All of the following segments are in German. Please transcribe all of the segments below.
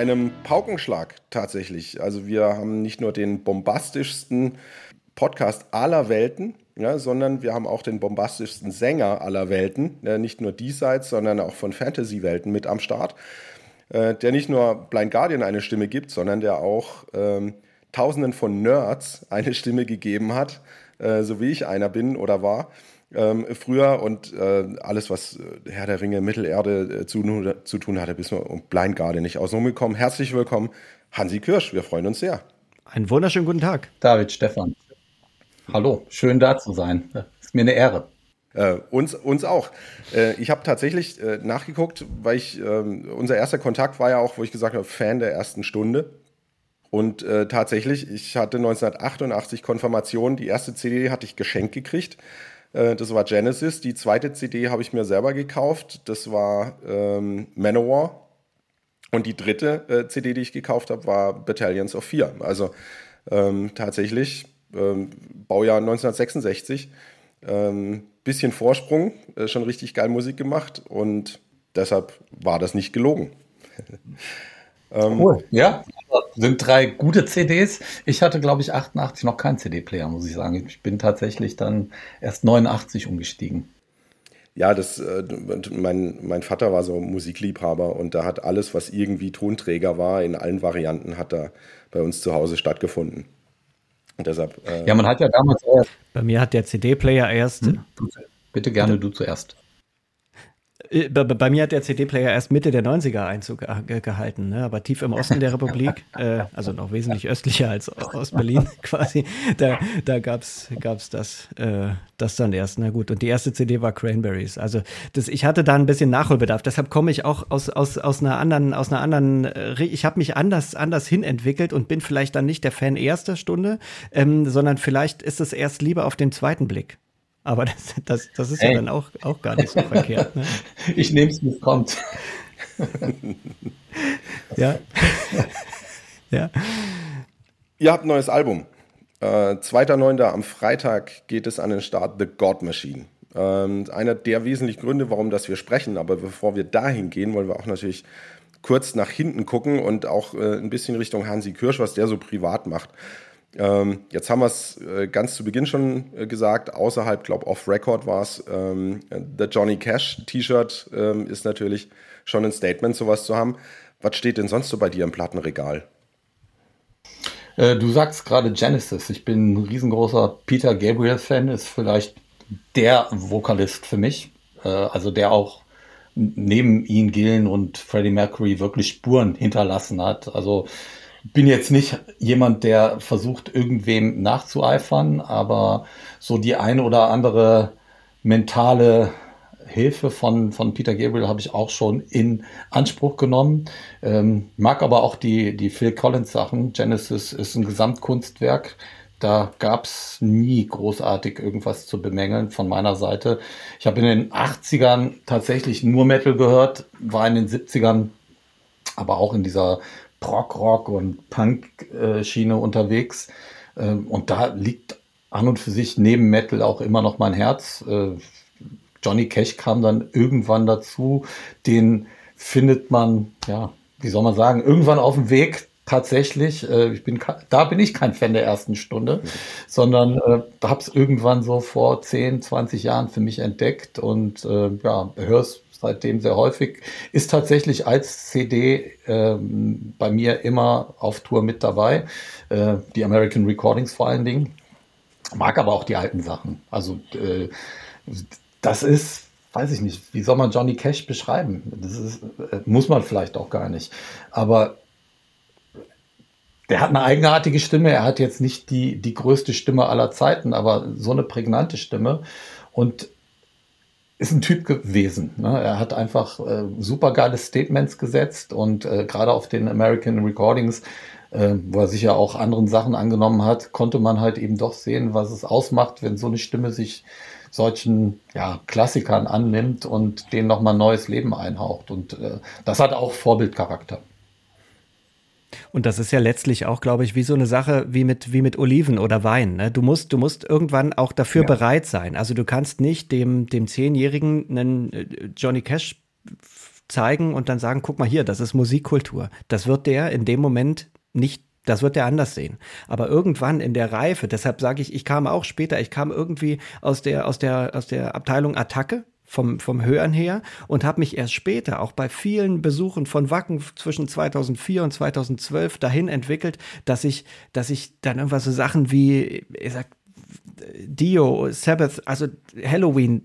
einem Paukenschlag tatsächlich. Also wir haben nicht nur den bombastischsten Podcast aller Welten, ja, sondern wir haben auch den bombastischsten Sänger aller Welten, ja, nicht nur diesseits, sondern auch von Fantasy-Welten mit am Start, äh, der nicht nur Blind Guardian eine Stimme gibt, sondern der auch ähm, Tausenden von Nerds eine Stimme gegeben hat, äh, so wie ich einer bin oder war ähm, früher und äh, alles, was äh, Herr der Ringe, Mittelerde äh, zu, zu, tun hatte, bis wir um Blind Guardian nicht außen gekommen. Herzlich willkommen, Hansi Kirsch. Wir freuen uns sehr. Einen wunderschönen guten Tag. David Stefan. Hallo, schön da zu sein. Ist mir eine Ehre. Äh, uns, uns auch. Äh, ich habe tatsächlich äh, nachgeguckt, weil ich, ähm, unser erster Kontakt war ja auch, wo ich gesagt habe, Fan der ersten Stunde. Und äh, tatsächlich, ich hatte 1988 Konfirmation, die erste CD hatte ich geschenkt gekriegt. Äh, das war Genesis. Die zweite CD habe ich mir selber gekauft. Das war ähm, Manowar. Und die dritte äh, CD, die ich gekauft habe, war Battalions of Fear. Also ähm, tatsächlich ähm, Baujahr 1966. Ähm, bisschen Vorsprung, äh, schon richtig geil Musik gemacht und deshalb war das nicht gelogen. Ähm, cool. Ja, sind drei gute CDs. Ich hatte, glaube ich, 88 noch keinen CD-Player, muss ich sagen. Ich bin tatsächlich dann erst 89 umgestiegen. Ja, das, äh, mein, mein Vater war so Musikliebhaber und da hat alles, was irgendwie Tonträger war, in allen Varianten, hat da bei uns zu Hause stattgefunden. Und deshalb. Äh, ja, man hat ja damals. Bei mir hat der CD-Player erst. Hm? Bitte gerne du zuerst. Äh, bei, bei, mir hat der CD-Player erst Mitte der 90er Einzug ge gehalten, ne? aber tief im Osten der Republik, äh, also noch wesentlich östlicher als Ostberlin quasi, da, da gab es das, äh, das dann erst. Na gut, und die erste CD war Cranberries. Also das, ich hatte da ein bisschen Nachholbedarf, deshalb komme ich auch aus, aus, aus einer anderen, aus einer anderen, äh, ich habe mich anders, anders hinentwickelt und bin vielleicht dann nicht der Fan erster Stunde, ähm, sondern vielleicht ist es erst lieber auf den zweiten Blick. Aber das, das, das ist Ey. ja dann auch, auch gar nicht so verkehrt. Ne? Ich nehme es, wie es kommt. ja. ja. Ihr habt ein neues Album. Äh, 2.9. am Freitag geht es an den Start The God Machine. Ähm, einer der wesentlichen Gründe, warum das wir sprechen. Aber bevor wir dahin gehen, wollen wir auch natürlich kurz nach hinten gucken und auch äh, ein bisschen Richtung Hansi Kirsch, was der so privat macht. Ähm, jetzt haben wir es äh, ganz zu Beginn schon äh, gesagt, außerhalb, glaube off-Record war es. Ähm, der Johnny Cash T-Shirt ähm, ist natürlich schon ein Statement, sowas zu haben. Was steht denn sonst so bei dir im Plattenregal? Äh, du sagst gerade Genesis. Ich bin ein riesengroßer Peter Gabriel-Fan, ist vielleicht der Vokalist für mich. Äh, also der auch neben Ian Gillen und Freddie Mercury wirklich Spuren hinterlassen hat. Also bin jetzt nicht jemand, der versucht, irgendwem nachzueifern, aber so die eine oder andere mentale Hilfe von, von Peter Gabriel habe ich auch schon in Anspruch genommen. Ähm, mag aber auch die, die Phil Collins Sachen. Genesis ist ein Gesamtkunstwerk. Da gab es nie großartig irgendwas zu bemängeln von meiner Seite. Ich habe in den 80ern tatsächlich nur Metal gehört, war in den 70ern aber auch in dieser Prog-Rock und Punk-Schiene unterwegs. Ähm, und da liegt an und für sich neben Metal auch immer noch mein Herz. Äh, Johnny Cash kam dann irgendwann dazu. Den findet man, ja, wie soll man sagen, irgendwann auf dem Weg tatsächlich. Äh, ich bin, da bin ich kein Fan der ersten Stunde, sondern äh, habe es irgendwann so vor 10, 20 Jahren für mich entdeckt und äh, ja, höre es seitdem sehr häufig, ist tatsächlich als CD ähm, bei mir immer auf Tour mit dabei. Äh, die American Recordings vor allen Dingen. Mag aber auch die alten Sachen. Also äh, das ist, weiß ich nicht, wie soll man Johnny Cash beschreiben? Das ist, äh, muss man vielleicht auch gar nicht. Aber der hat eine eigenartige Stimme. Er hat jetzt nicht die, die größte Stimme aller Zeiten, aber so eine prägnante Stimme. Und ist ein Typ gewesen. Ne? Er hat einfach äh, super geile Statements gesetzt und äh, gerade auf den American Recordings, äh, wo er sich ja auch anderen Sachen angenommen hat, konnte man halt eben doch sehen, was es ausmacht, wenn so eine Stimme sich solchen ja, Klassikern annimmt und denen nochmal neues Leben einhaucht. Und äh, das hat auch Vorbildcharakter. Und das ist ja letztlich auch, glaube ich, wie so eine Sache wie mit, wie mit Oliven oder Wein. Ne? Du, musst, du musst irgendwann auch dafür ja. bereit sein. Also du kannst nicht dem, dem Zehnjährigen einen äh, Johnny Cash zeigen und dann sagen, guck mal hier, das ist Musikkultur. Das wird der in dem Moment nicht das wird er anders sehen. Aber irgendwann in der Reife, deshalb sage ich, ich kam auch später, ich kam irgendwie aus der, aus der, aus der Abteilung Attacke, vom, vom Hören her und habe mich erst später auch bei vielen Besuchen von Wacken zwischen 2004 und 2012 dahin entwickelt, dass ich, dass ich dann irgendwas so Sachen wie, ich sag, Dio, Sabbath, also Halloween,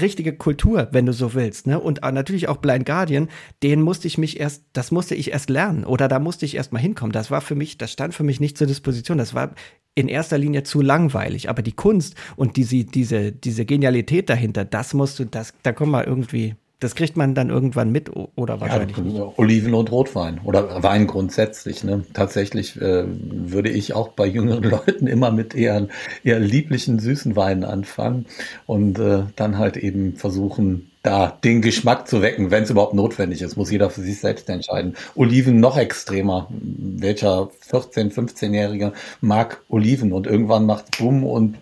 richtige Kultur, wenn du so willst, ne? Und natürlich auch Blind Guardian, den musste ich mich erst, das musste ich erst lernen oder da musste ich erst mal hinkommen. Das war für mich, das stand für mich nicht zur Disposition. Das war in erster Linie zu langweilig. Aber die Kunst und diese, diese, diese Genialität dahinter, das musst du, das, da kommen wir irgendwie, das kriegt man dann irgendwann mit oder wahrscheinlich ja, nicht. Oliven und Rotwein oder Wein grundsätzlich. Ne? Tatsächlich äh, würde ich auch bei jüngeren Leuten immer mit eher, eher lieblichen, süßen Weinen anfangen und äh, dann halt eben versuchen, da den Geschmack zu wecken, wenn es überhaupt notwendig ist, muss jeder für sich selbst entscheiden. Oliven noch extremer. Welcher 14-, 15-Jährige mag Oliven und irgendwann macht Bumm und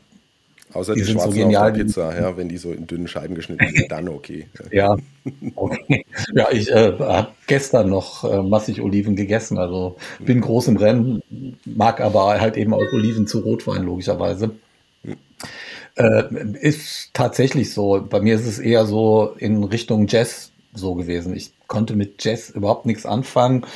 Außer die, die schwarzen so genial, Pizza, ja, wenn die so in dünnen Scheiben geschnitten sind, dann okay. ja, okay. ja, ich äh, habe gestern noch äh, massig Oliven gegessen, also bin groß im Rennen, mag aber halt eben auch Oliven zu Rotwein logischerweise. Äh, ist tatsächlich so. Bei mir ist es eher so in Richtung Jazz so gewesen. Ich konnte mit Jazz überhaupt nichts anfangen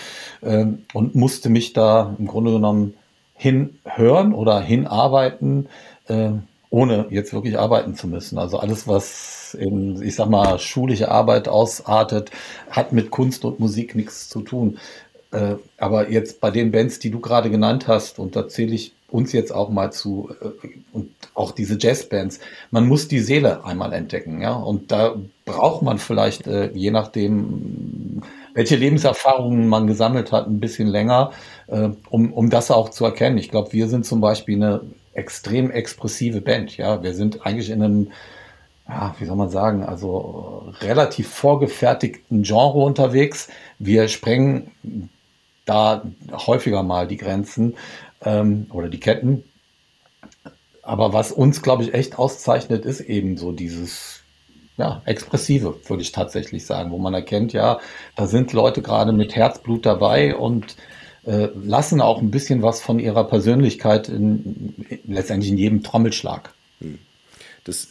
äh, und musste mich da im Grunde genommen hinhören oder hinarbeiten, äh, ohne jetzt wirklich arbeiten zu müssen. Also alles, was in, ich sag mal, schulische Arbeit ausartet, hat mit Kunst und Musik nichts zu tun. Äh, aber jetzt bei den Bands, die du gerade genannt hast, und da zähle ich uns jetzt auch mal zu äh, und auch diese Jazzbands, man muss die Seele einmal entdecken, ja. Und da braucht man vielleicht, äh, je nachdem, welche Lebenserfahrungen man gesammelt hat, ein bisschen länger, äh, um, um das auch zu erkennen. Ich glaube, wir sind zum Beispiel eine extrem expressive Band, ja. Wir sind eigentlich in einem ja, wie soll man sagen, also relativ vorgefertigten Genre unterwegs. Wir sprengen da häufiger mal die Grenzen ähm, oder die Ketten. Aber was uns, glaube ich, echt auszeichnet, ist eben so dieses ja, Expressive, würde ich tatsächlich sagen, wo man erkennt, ja, da sind Leute gerade mit Herzblut dabei und äh, lassen auch ein bisschen was von ihrer Persönlichkeit in, in, letztendlich in jedem Trommelschlag. Hm. Das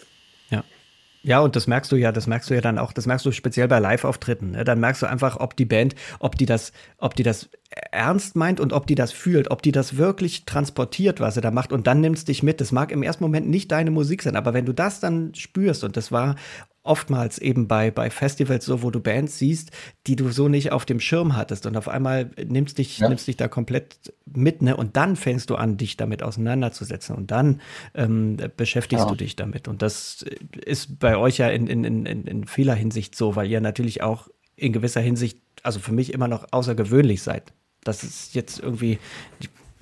ja, und das merkst du ja, das merkst du ja dann auch, das merkst du speziell bei Live-Auftritten. Ne? Dann merkst du einfach, ob die Band, ob die das, ob die das ernst meint und ob die das fühlt, ob die das wirklich transportiert, was sie da macht. Und dann nimmst dich mit. Das mag im ersten Moment nicht deine Musik sein, aber wenn du das dann spürst, und das war oftmals eben bei, bei Festivals so, wo du Bands siehst, die du so nicht auf dem Schirm hattest und auf einmal nimmst dich, ja. nimmst dich da komplett mit, ne? Und dann fängst du an, dich damit auseinanderzusetzen und dann ähm, beschäftigst ja. du dich damit. Und das ist bei euch ja in, in, in, in vieler Hinsicht so, weil ihr natürlich auch in gewisser Hinsicht, also für mich immer noch außergewöhnlich seid. Das ist jetzt irgendwie,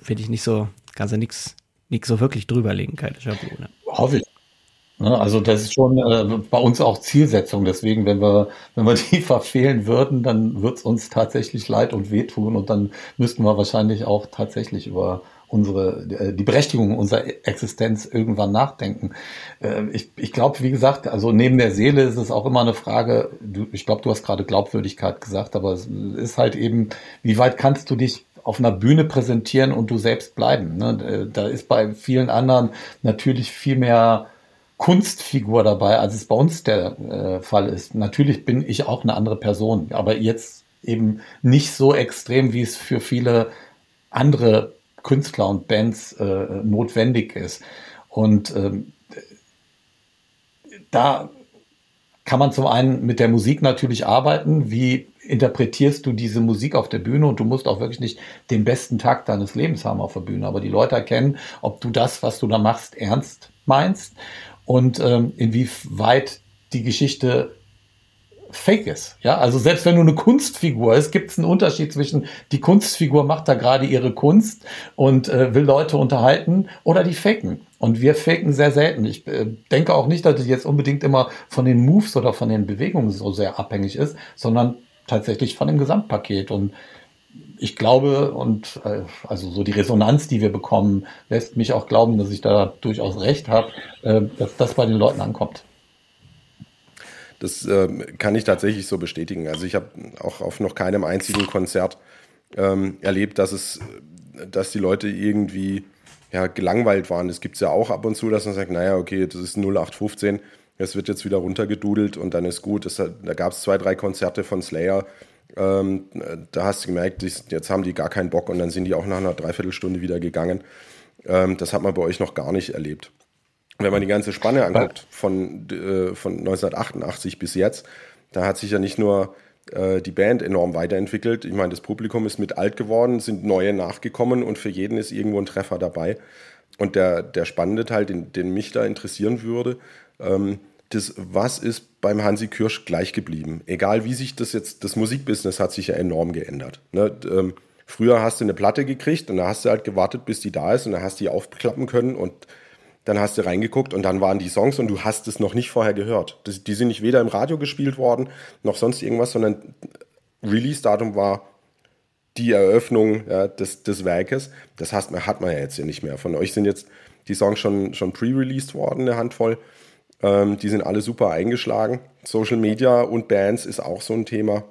finde ich nicht so, kannst du nichts nichts so wirklich drüberlegen, keine Schablone. Hoffe ich. Ne, also das ist schon äh, bei uns auch Zielsetzung. Deswegen, wenn wir, wenn wir die verfehlen würden, dann wird es uns tatsächlich leid und wehtun und dann müssten wir wahrscheinlich auch tatsächlich über unsere äh, die Berechtigung unserer Existenz irgendwann nachdenken. Äh, ich ich glaube, wie gesagt, also neben der Seele ist es auch immer eine Frage. Du, ich glaube, du hast gerade Glaubwürdigkeit gesagt, aber es ist halt eben, wie weit kannst du dich auf einer Bühne präsentieren und du selbst bleiben? Ne? Da ist bei vielen anderen natürlich viel mehr Kunstfigur dabei, als es bei uns der äh, Fall ist. Natürlich bin ich auch eine andere Person, aber jetzt eben nicht so extrem, wie es für viele andere Künstler und Bands äh, notwendig ist. Und ähm, da kann man zum einen mit der Musik natürlich arbeiten. Wie interpretierst du diese Musik auf der Bühne? Und du musst auch wirklich nicht den besten Tag deines Lebens haben auf der Bühne. Aber die Leute erkennen, ob du das, was du da machst, ernst meinst und ähm, inwieweit die Geschichte fake ist. Ja, also selbst wenn du eine Kunstfigur ist, gibt es einen Unterschied zwischen die Kunstfigur macht da gerade ihre Kunst und äh, will Leute unterhalten oder die faken. Und wir faken sehr selten. Ich äh, denke auch nicht, dass es jetzt unbedingt immer von den Moves oder von den Bewegungen so sehr abhängig ist, sondern tatsächlich von dem Gesamtpaket. Und ich glaube und äh, also so die Resonanz, die wir bekommen, lässt mich auch glauben, dass ich da durchaus recht habe, äh, dass das bei den Leuten ankommt. Das äh, kann ich tatsächlich so bestätigen. Also ich habe auch auf noch keinem einzigen Konzert ähm, erlebt, dass es, dass die Leute irgendwie ja, gelangweilt waren. Das gibt es ja auch ab und zu, dass man sagt, naja, okay, das ist 0815, es wird jetzt wieder runtergedudelt und dann ist gut. Das, da gab es zwei, drei Konzerte von Slayer. Ähm, da hast du gemerkt, jetzt haben die gar keinen Bock und dann sind die auch nach einer Dreiviertelstunde wieder gegangen. Ähm, das hat man bei euch noch gar nicht erlebt wenn man die ganze Spanne anguckt, von, äh, von 1988 bis jetzt, da hat sich ja nicht nur äh, die Band enorm weiterentwickelt. Ich meine, das Publikum ist mit alt geworden, sind neue nachgekommen und für jeden ist irgendwo ein Treffer dabei. Und der, der spannende Teil, den, den mich da interessieren würde, ähm, das, was ist beim Hansi Kirsch gleich geblieben? Egal wie sich das jetzt, das Musikbusiness hat sich ja enorm geändert. Ne? Ähm, früher hast du eine Platte gekriegt und da hast du halt gewartet, bis die da ist und dann hast du die aufklappen können und dann hast du reingeguckt und dann waren die Songs und du hast es noch nicht vorher gehört. Das, die sind nicht weder im Radio gespielt worden noch sonst irgendwas, sondern Release-Datum war die Eröffnung ja, des, des Werkes. Das heißt, hat man ja jetzt ja nicht mehr. Von euch sind jetzt die Songs schon, schon pre-released worden, eine Handvoll. Ähm, die sind alle super eingeschlagen. Social Media und Bands ist auch so ein Thema.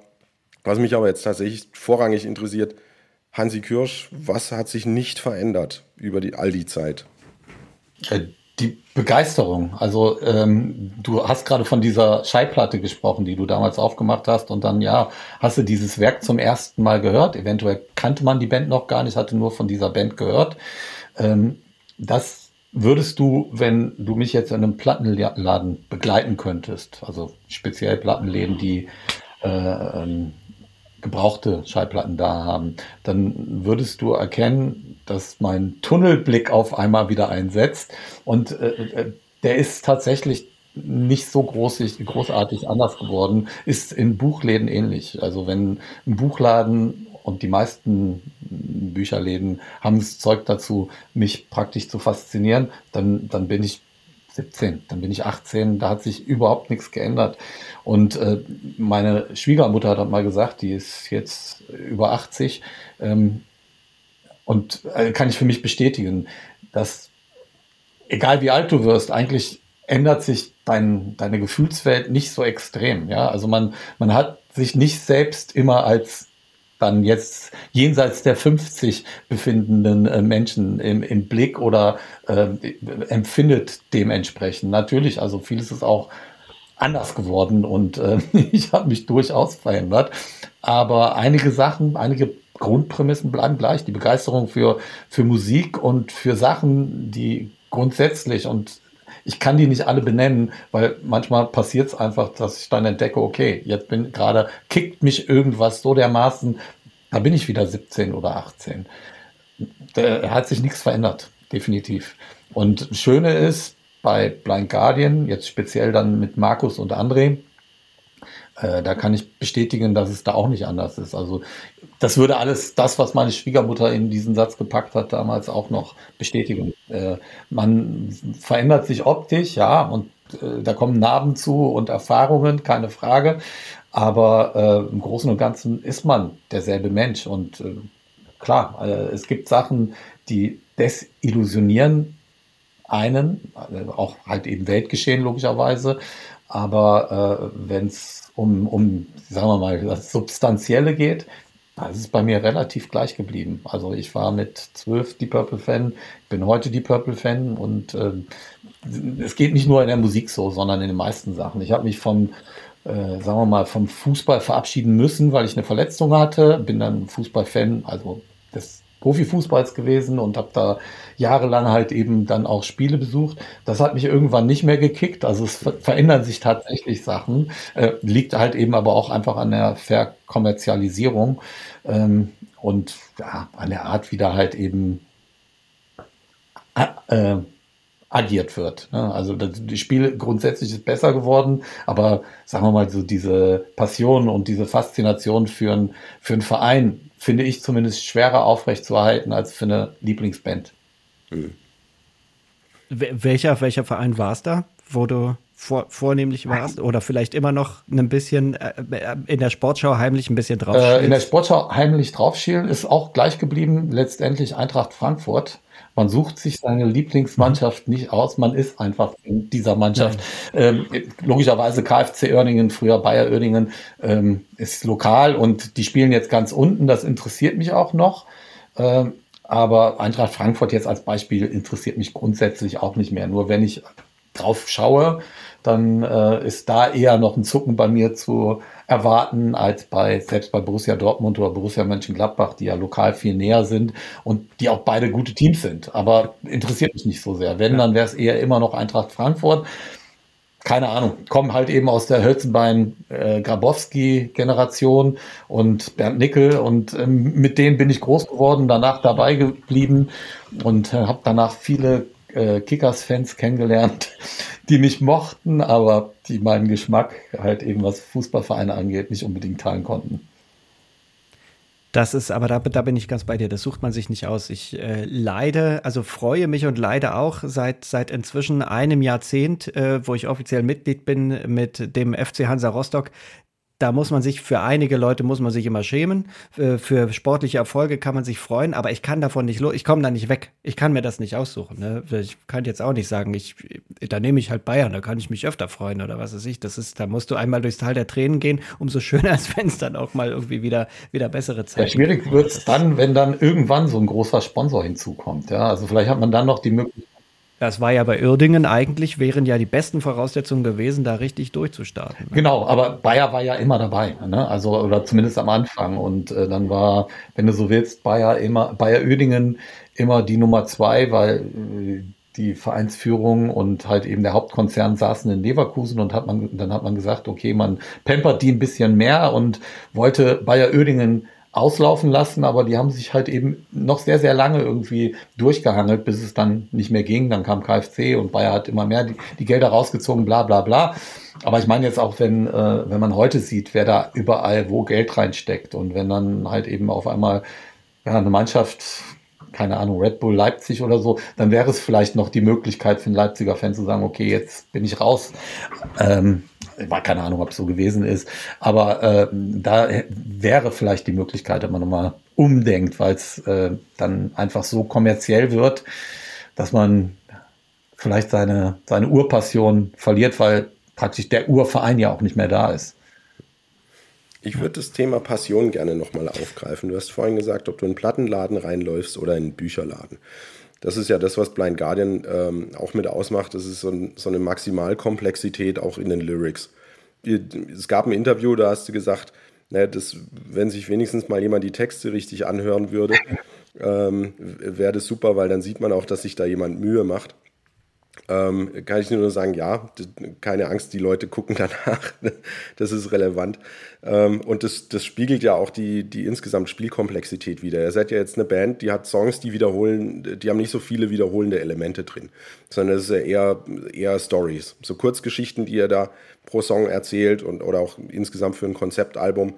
Was mich aber jetzt tatsächlich vorrangig interessiert, Hansi Kirsch, was hat sich nicht verändert über die, all die Zeit? Äh, die Begeisterung. Also ähm, du hast gerade von dieser Schallplatte gesprochen, die du damals aufgemacht hast und dann ja, hast du dieses Werk zum ersten Mal gehört. Eventuell kannte man die Band noch gar nicht, hatte nur von dieser Band gehört. Ähm, das würdest du, wenn du mich jetzt in einem Plattenladen begleiten könntest, also speziell Plattenläden, die äh, ähm, gebrauchte Schallplatten da haben, dann würdest du erkennen, dass mein Tunnelblick auf einmal wieder einsetzt. Und äh, äh der ist tatsächlich nicht so großig, großartig anders geworden, ist in Buchläden ähnlich. Also wenn ein Buchladen und die meisten Bücherläden haben das Zeug dazu, mich praktisch zu faszinieren, dann, dann bin ich 17, dann bin ich 18, da hat sich überhaupt nichts geändert. Und äh, meine Schwiegermutter hat mal gesagt, die ist jetzt über 80 ähm, und äh, kann ich für mich bestätigen, dass egal wie alt du wirst, eigentlich ändert sich dein, deine Gefühlswelt nicht so extrem. Ja, also man, man hat sich nicht selbst immer als dann jetzt jenseits der 50 befindenden äh, Menschen im, im Blick oder äh, empfindet dementsprechend. Natürlich, also vieles ist auch anders geworden und äh, ich habe mich durchaus verändert. Aber einige Sachen, einige Grundprämissen bleiben gleich. Die Begeisterung für, für Musik und für Sachen, die grundsätzlich und ich kann die nicht alle benennen, weil manchmal passiert es einfach, dass ich dann entdecke, okay, jetzt bin gerade, kickt mich irgendwas so dermaßen, da bin ich wieder 17 oder 18. Da hat sich nichts verändert, definitiv. Und das Schöne ist, bei Blind Guardian, jetzt speziell dann mit Markus und André, äh, da kann ich bestätigen, dass es da auch nicht anders ist. Also das würde alles, das, was meine Schwiegermutter in diesen Satz gepackt hat, damals auch noch bestätigen. Äh, man verändert sich optisch, ja, und äh, da kommen Narben zu und Erfahrungen, keine Frage. Aber äh, im Großen und Ganzen ist man derselbe Mensch. Und äh, klar, es gibt Sachen, die desillusionieren einen, auch halt eben Weltgeschehen logischerweise. Aber äh, wenn es um, um, sagen wir mal, das Substanzielle geht, da ist bei mir relativ gleich geblieben. Also ich war mit zwölf die Purple-Fan, bin heute die Purple-Fan und äh, es geht nicht nur in der Musik so, sondern in den meisten Sachen. Ich habe mich vom, äh, sagen wir mal, vom Fußball verabschieden müssen, weil ich eine Verletzung hatte. Bin dann Fußball-Fan, also des Profifußballs gewesen und habe da jahrelang halt eben dann auch Spiele besucht. Das hat mich irgendwann nicht mehr gekickt. Also es verändern sich tatsächlich Sachen. Äh, liegt halt eben aber auch einfach an der Verkommerzialisierung ähm, und ja, an der Art, wie da halt eben äh, agiert wird. Ne? Also das, das Spiel grundsätzlich ist besser geworden, aber sagen wir mal so diese Passion und diese Faszination für, ein, für einen Verein finde ich zumindest schwerer aufrechtzuerhalten als für eine Lieblingsband. Hm. Welcher, welcher Verein war es da, wo du vor, vornehmlich warst oder vielleicht immer noch ein bisschen äh, in der Sportschau heimlich ein bisschen draufschielen? Äh, in der Sportschau heimlich draufschielen ist auch gleich geblieben, letztendlich Eintracht Frankfurt. Man sucht sich seine Lieblingsmannschaft nicht aus, man ist einfach in dieser Mannschaft. Ähm, logischerweise KfC Oerdingen, früher Bayer Oerdingen, ähm, ist lokal und die spielen jetzt ganz unten, das interessiert mich auch noch. Ähm, aber Eintracht Frankfurt jetzt als Beispiel interessiert mich grundsätzlich auch nicht mehr. Nur wenn ich drauf schaue, dann äh, ist da eher noch ein Zucken bei mir zu erwarten als bei selbst bei Borussia Dortmund oder Borussia Mönchengladbach, die ja lokal viel näher sind und die auch beide gute Teams sind. Aber interessiert mich nicht so sehr. Wenn, dann wäre es eher immer noch Eintracht Frankfurt. Keine Ahnung, kommen halt eben aus der Hölzenbein äh, und Bernd Nickel und ähm, mit denen bin ich groß geworden, danach dabei geblieben und äh, habe danach viele äh, Kickers-Fans kennengelernt, die mich mochten, aber die meinen Geschmack halt eben was Fußballvereine angeht, nicht unbedingt teilen konnten. Das ist, aber da, da bin ich ganz bei dir. Das sucht man sich nicht aus. Ich äh, leide, also freue mich und leide auch seit, seit inzwischen einem Jahrzehnt, äh, wo ich offiziell Mitglied bin mit dem FC Hansa Rostock, da muss man sich, für einige Leute muss man sich immer schämen. Für, für sportliche Erfolge kann man sich freuen, aber ich kann davon nicht los, ich komme da nicht weg. Ich kann mir das nicht aussuchen. Ne? Ich kann jetzt auch nicht sagen, ich, da nehme ich halt Bayern, da kann ich mich öfter freuen oder was weiß ich. Das ist, da musst du einmal durchs Tal der Tränen gehen, umso schöner ist, wenn es dann auch mal irgendwie wieder, wieder bessere Zeit Ja, schwierig wird es dann, wenn dann irgendwann so ein großer Sponsor hinzukommt. Ja, also vielleicht hat man dann noch die Möglichkeit, das war ja bei Uerdingen eigentlich, wären ja die besten Voraussetzungen gewesen, da richtig durchzustarten. Ne? Genau, aber Bayer war ja immer dabei, ne? also oder zumindest am Anfang. Und äh, dann war, wenn du so willst, Bayer immer, Bayer Uerdingen immer die Nummer zwei, weil äh, die Vereinsführung und halt eben der Hauptkonzern saßen in Leverkusen und hat man, dann hat man gesagt, okay, man pampert die ein bisschen mehr und wollte Bayer Oerdingen auslaufen lassen, aber die haben sich halt eben noch sehr, sehr lange irgendwie durchgehangelt, bis es dann nicht mehr ging. Dann kam KfC und Bayer hat immer mehr die, die Gelder rausgezogen, bla bla bla. Aber ich meine jetzt auch, wenn, äh, wenn man heute sieht, wer da überall wo Geld reinsteckt und wenn dann halt eben auf einmal ja, eine Mannschaft keine Ahnung, Red Bull Leipzig oder so, dann wäre es vielleicht noch die Möglichkeit für einen Leipziger Fan zu sagen, okay, jetzt bin ich raus. Ähm, war keine Ahnung, ob es so gewesen ist, aber äh, da wäre vielleicht die Möglichkeit, dass man nochmal umdenkt, weil es äh, dann einfach so kommerziell wird, dass man vielleicht seine, seine Urpassion verliert, weil praktisch der Urverein ja auch nicht mehr da ist. Ich würde das Thema Passion gerne nochmal aufgreifen. Du hast vorhin gesagt, ob du in einen Plattenladen reinläufst oder in einen Bücherladen. Das ist ja das, was Blind Guardian ähm, auch mit ausmacht. Das ist so, ein, so, eine Maximalkomplexität auch in den Lyrics. Es gab ein Interview, da hast du gesagt, ne, dass, wenn sich wenigstens mal jemand die Texte richtig anhören würde, ähm, wäre das super, weil dann sieht man auch, dass sich da jemand Mühe macht. Ähm, kann ich nur sagen, ja, keine Angst, die Leute gucken danach. das ist relevant. Ähm, und das, das spiegelt ja auch die, die insgesamt Spielkomplexität wieder. Ihr seid ja jetzt eine Band, die hat Songs, die wiederholen, die haben nicht so viele wiederholende Elemente drin, sondern das ist ja eher, eher Stories. So Kurzgeschichten, die ihr da pro Song erzählt und oder auch insgesamt für ein Konzeptalbum,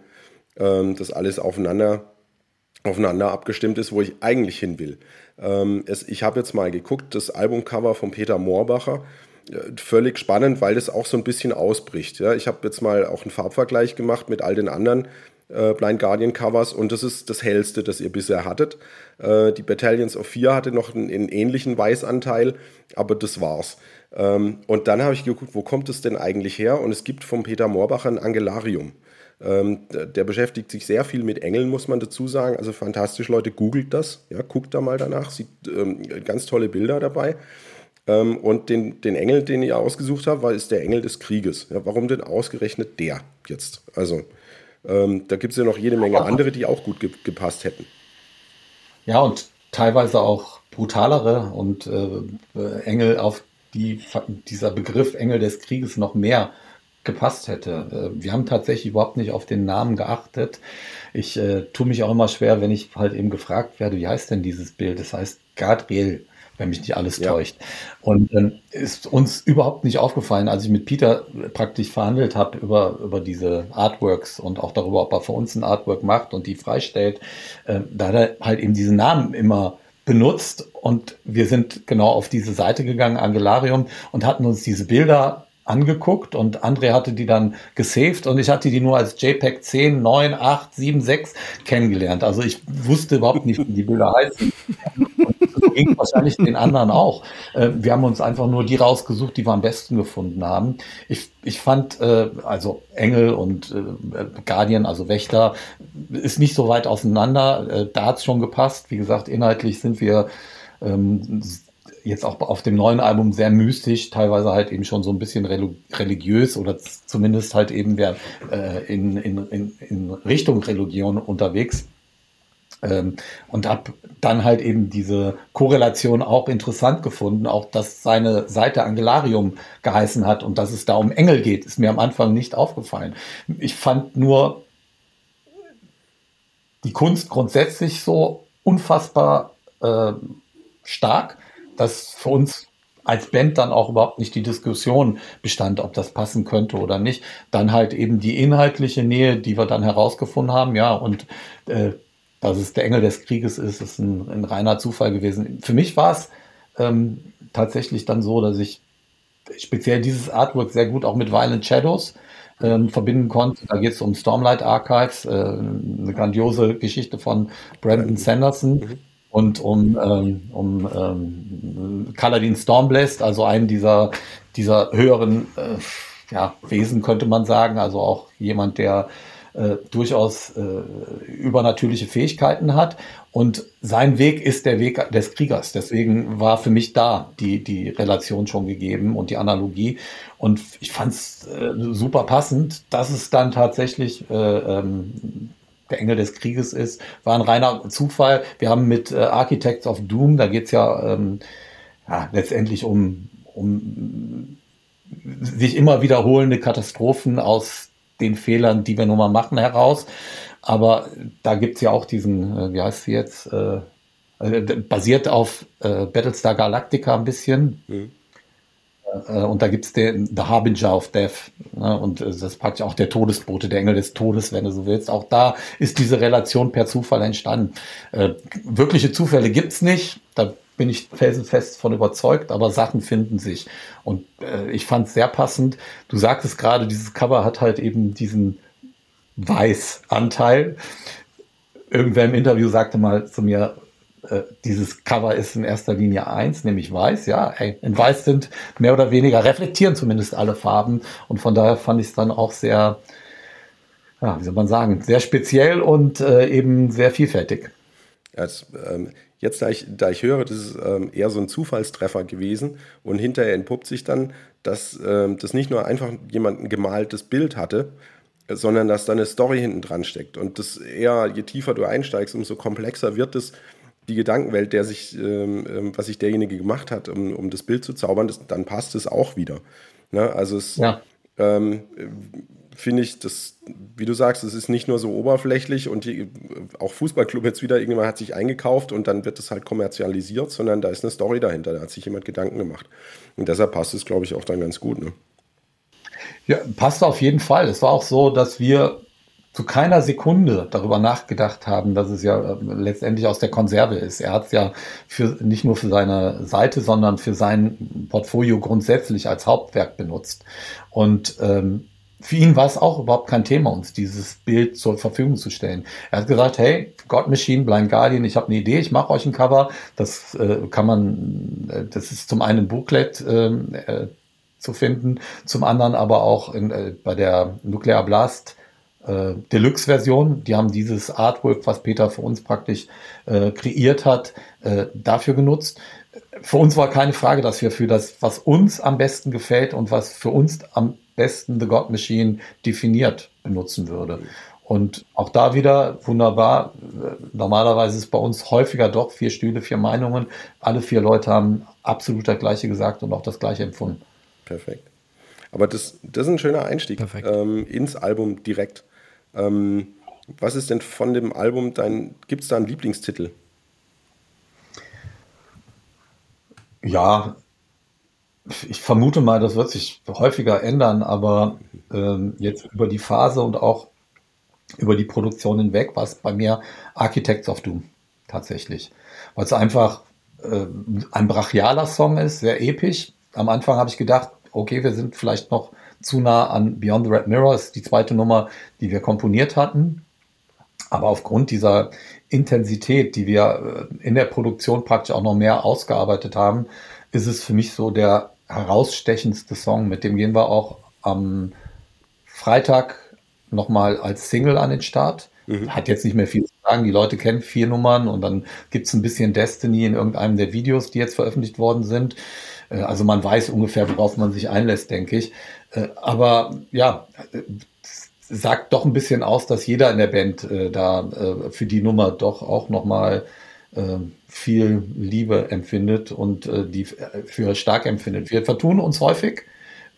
ähm, das alles aufeinander aufeinander abgestimmt ist, wo ich eigentlich hin will. Ähm, es, ich habe jetzt mal geguckt, das Albumcover von Peter Moorbacher, völlig spannend, weil das auch so ein bisschen ausbricht. Ja? Ich habe jetzt mal auch einen Farbvergleich gemacht mit all den anderen äh, Blind Guardian Covers und das ist das hellste, das ihr bisher hattet. Äh, die Battalions of Fear hatte noch einen, einen ähnlichen Weißanteil, aber das war's. Ähm, und dann habe ich geguckt, wo kommt es denn eigentlich her? Und es gibt vom Peter Moorbacher ein Angelarium. Ähm, der beschäftigt sich sehr viel mit Engeln, muss man dazu sagen. Also fantastisch, Leute, googelt das. Ja, guckt da mal danach, sieht ähm, ganz tolle Bilder dabei. Ähm, und den, den Engel, den ihr ausgesucht habt, war, ist der Engel des Krieges. Ja, warum denn ausgerechnet der jetzt? Also, ähm, da gibt es ja noch jede Menge andere, die auch gut ge gepasst hätten. Ja, und teilweise auch brutalere und äh, Engel, auf die dieser Begriff Engel des Krieges noch mehr gepasst hätte. Äh, wir haben tatsächlich überhaupt nicht auf den Namen geachtet. Ich äh, tue mich auch immer schwer, wenn ich halt eben gefragt werde, wie heißt denn dieses Bild? Das heißt Gabriel, wenn mich nicht alles ja. täuscht. Und ähm, ist uns überhaupt nicht aufgefallen, als ich mit Peter praktisch verhandelt habe über, über diese Artworks und auch darüber, ob er für uns ein Artwork macht und die freistellt. Äh, da hat er halt eben diesen Namen immer benutzt und wir sind genau auf diese Seite gegangen, Angelarium, und hatten uns diese Bilder angeguckt und André hatte die dann gesaved und ich hatte die nur als JPEG 10, 9, 8, 7, 6 kennengelernt. Also ich wusste überhaupt nicht, wie die Bilder heißen. Ging wahrscheinlich den anderen auch. Äh, wir haben uns einfach nur die rausgesucht, die wir am besten gefunden haben. Ich, ich fand, äh, also Engel und äh, Guardian, also Wächter, ist nicht so weit auseinander. Da hat es schon gepasst. Wie gesagt, inhaltlich sind wir ähm, jetzt auch auf dem neuen Album sehr mystisch, teilweise halt eben schon so ein bisschen religiös oder zumindest halt eben wer äh, in, in, in, in Richtung Religion unterwegs. Ähm, und habe dann halt eben diese Korrelation auch interessant gefunden, auch dass seine Seite Angelarium geheißen hat und dass es da um Engel geht, ist mir am Anfang nicht aufgefallen. Ich fand nur die Kunst grundsätzlich so unfassbar äh, stark dass für uns als Band dann auch überhaupt nicht die Diskussion bestand, ob das passen könnte oder nicht. Dann halt eben die inhaltliche Nähe, die wir dann herausgefunden haben, ja, und äh, dass es der Engel des Krieges ist, ist ein, ein reiner Zufall gewesen. Für mich war es ähm, tatsächlich dann so, dass ich speziell dieses Artwork sehr gut auch mit Violent Shadows ähm, verbinden konnte. Da geht es um Stormlight Archives, äh, eine grandiose Geschichte von Brandon Sanderson. Mhm und um, ähm, um ähm, Kaladin Stormblast, also einen dieser, dieser höheren äh, ja, Wesen, könnte man sagen, also auch jemand, der äh, durchaus äh, übernatürliche Fähigkeiten hat. Und sein Weg ist der Weg des Kriegers. Deswegen war für mich da die, die Relation schon gegeben und die Analogie. Und ich fand es äh, super passend, dass es dann tatsächlich äh, ähm, der Engel des Krieges ist, war ein reiner Zufall. Wir haben mit äh, Architects of Doom, da geht es ja, ähm, ja letztendlich um, um sich immer wiederholende Katastrophen aus den Fehlern, die wir nun mal machen, heraus. Aber da gibt es ja auch diesen, äh, wie heißt sie jetzt, äh, äh basiert auf äh, Battlestar Galactica ein bisschen. Mhm. Äh, und da gibt es den The Harbinger of Death. Ne? Und das ist praktisch auch der Todesbote, der Engel des Todes, wenn du so willst. Auch da ist diese Relation per Zufall entstanden. Wirkliche Zufälle gibt's nicht. Da bin ich felsenfest von überzeugt, aber Sachen finden sich. Und äh, ich fand es sehr passend. Du sagtest gerade, dieses Cover hat halt eben diesen Weißanteil. Irgendwer im Interview sagte mal zu mir, äh, dieses Cover ist in erster Linie eins, nämlich weiß. Ja, ey, in weiß sind mehr oder weniger, reflektieren zumindest alle Farben. Und von daher fand ich es dann auch sehr, ja, wie soll man sagen, sehr speziell und äh, eben sehr vielfältig. Jetzt, ähm, jetzt da, ich, da ich höre, das ist ähm, eher so ein Zufallstreffer gewesen und hinterher entpuppt sich dann, dass ähm, das nicht nur einfach jemand ein gemaltes Bild hatte, sondern dass da eine Story hinten dran steckt. Und das eher, je tiefer du einsteigst, umso komplexer wird es, die Gedankenwelt, der sich, ähm, ähm, was sich derjenige gemacht hat, um, um das Bild zu zaubern, das, dann passt es auch wieder. Ne? Also es ja. Finde ich, das, wie du sagst, es ist nicht nur so oberflächlich und die, auch Fußballclub jetzt wieder, irgendjemand hat sich eingekauft und dann wird es halt kommerzialisiert, sondern da ist eine Story dahinter, da hat sich jemand Gedanken gemacht. Und deshalb passt es, glaube ich, auch dann ganz gut. Ne? Ja, passt auf jeden Fall. Es war auch so, dass wir zu keiner Sekunde darüber nachgedacht haben, dass es ja äh, letztendlich aus der Konserve ist. Er hat es ja für, nicht nur für seine Seite, sondern für sein Portfolio grundsätzlich als Hauptwerk benutzt. Und ähm, für ihn war es auch überhaupt kein Thema, uns dieses Bild zur Verfügung zu stellen. Er hat gesagt, hey, God Machine, Blind Guardian, ich habe eine Idee, ich mache euch ein Cover. Das äh, kann man, äh, das ist zum einen Booklet ähm, äh, zu finden, zum anderen aber auch in, äh, bei der Nuclear Blast äh, Deluxe-Version. Die haben dieses Artwork, was Peter für uns praktisch kreiert hat, dafür genutzt. Für uns war keine Frage, dass wir für das, was uns am besten gefällt und was für uns am besten The God Machine definiert, benutzen würde. Und auch da wieder wunderbar. Normalerweise ist bei uns häufiger doch vier Stühle, vier Meinungen. Alle vier Leute haben absolut das Gleiche gesagt und auch das Gleiche empfunden. Perfekt. Aber das, das ist ein schöner Einstieg ähm, ins Album direkt. Ähm, was ist denn von dem Album dein, gibt es da einen Lieblingstitel? Ja, ich vermute mal, das wird sich häufiger ändern, aber ähm, jetzt über die Phase und auch über die Produktion hinweg war es bei mir Architects of Doom tatsächlich. Weil es einfach äh, ein brachialer Song ist, sehr episch. Am Anfang habe ich gedacht, okay, wir sind vielleicht noch zu nah an Beyond the Red Mirrors, die zweite Nummer, die wir komponiert hatten. Aber aufgrund dieser Intensität, die wir äh, in der Produktion praktisch auch noch mehr ausgearbeitet haben, ist es für mich so der herausstechendste Song. Mit dem gehen wir auch am Freitag nochmal als Single an den Start. Mhm. Hat jetzt nicht mehr viel zu sagen. Die Leute kennen vier Nummern und dann gibt es ein bisschen Destiny in irgendeinem der Videos, die jetzt veröffentlicht worden sind. Äh, also man weiß ungefähr, worauf man sich einlässt, denke ich. Äh, aber ja, sagt doch ein bisschen aus, dass jeder in der Band äh, da für die Nummer doch auch nochmal viel Liebe empfindet und die für stark empfindet. Wir vertun uns häufig.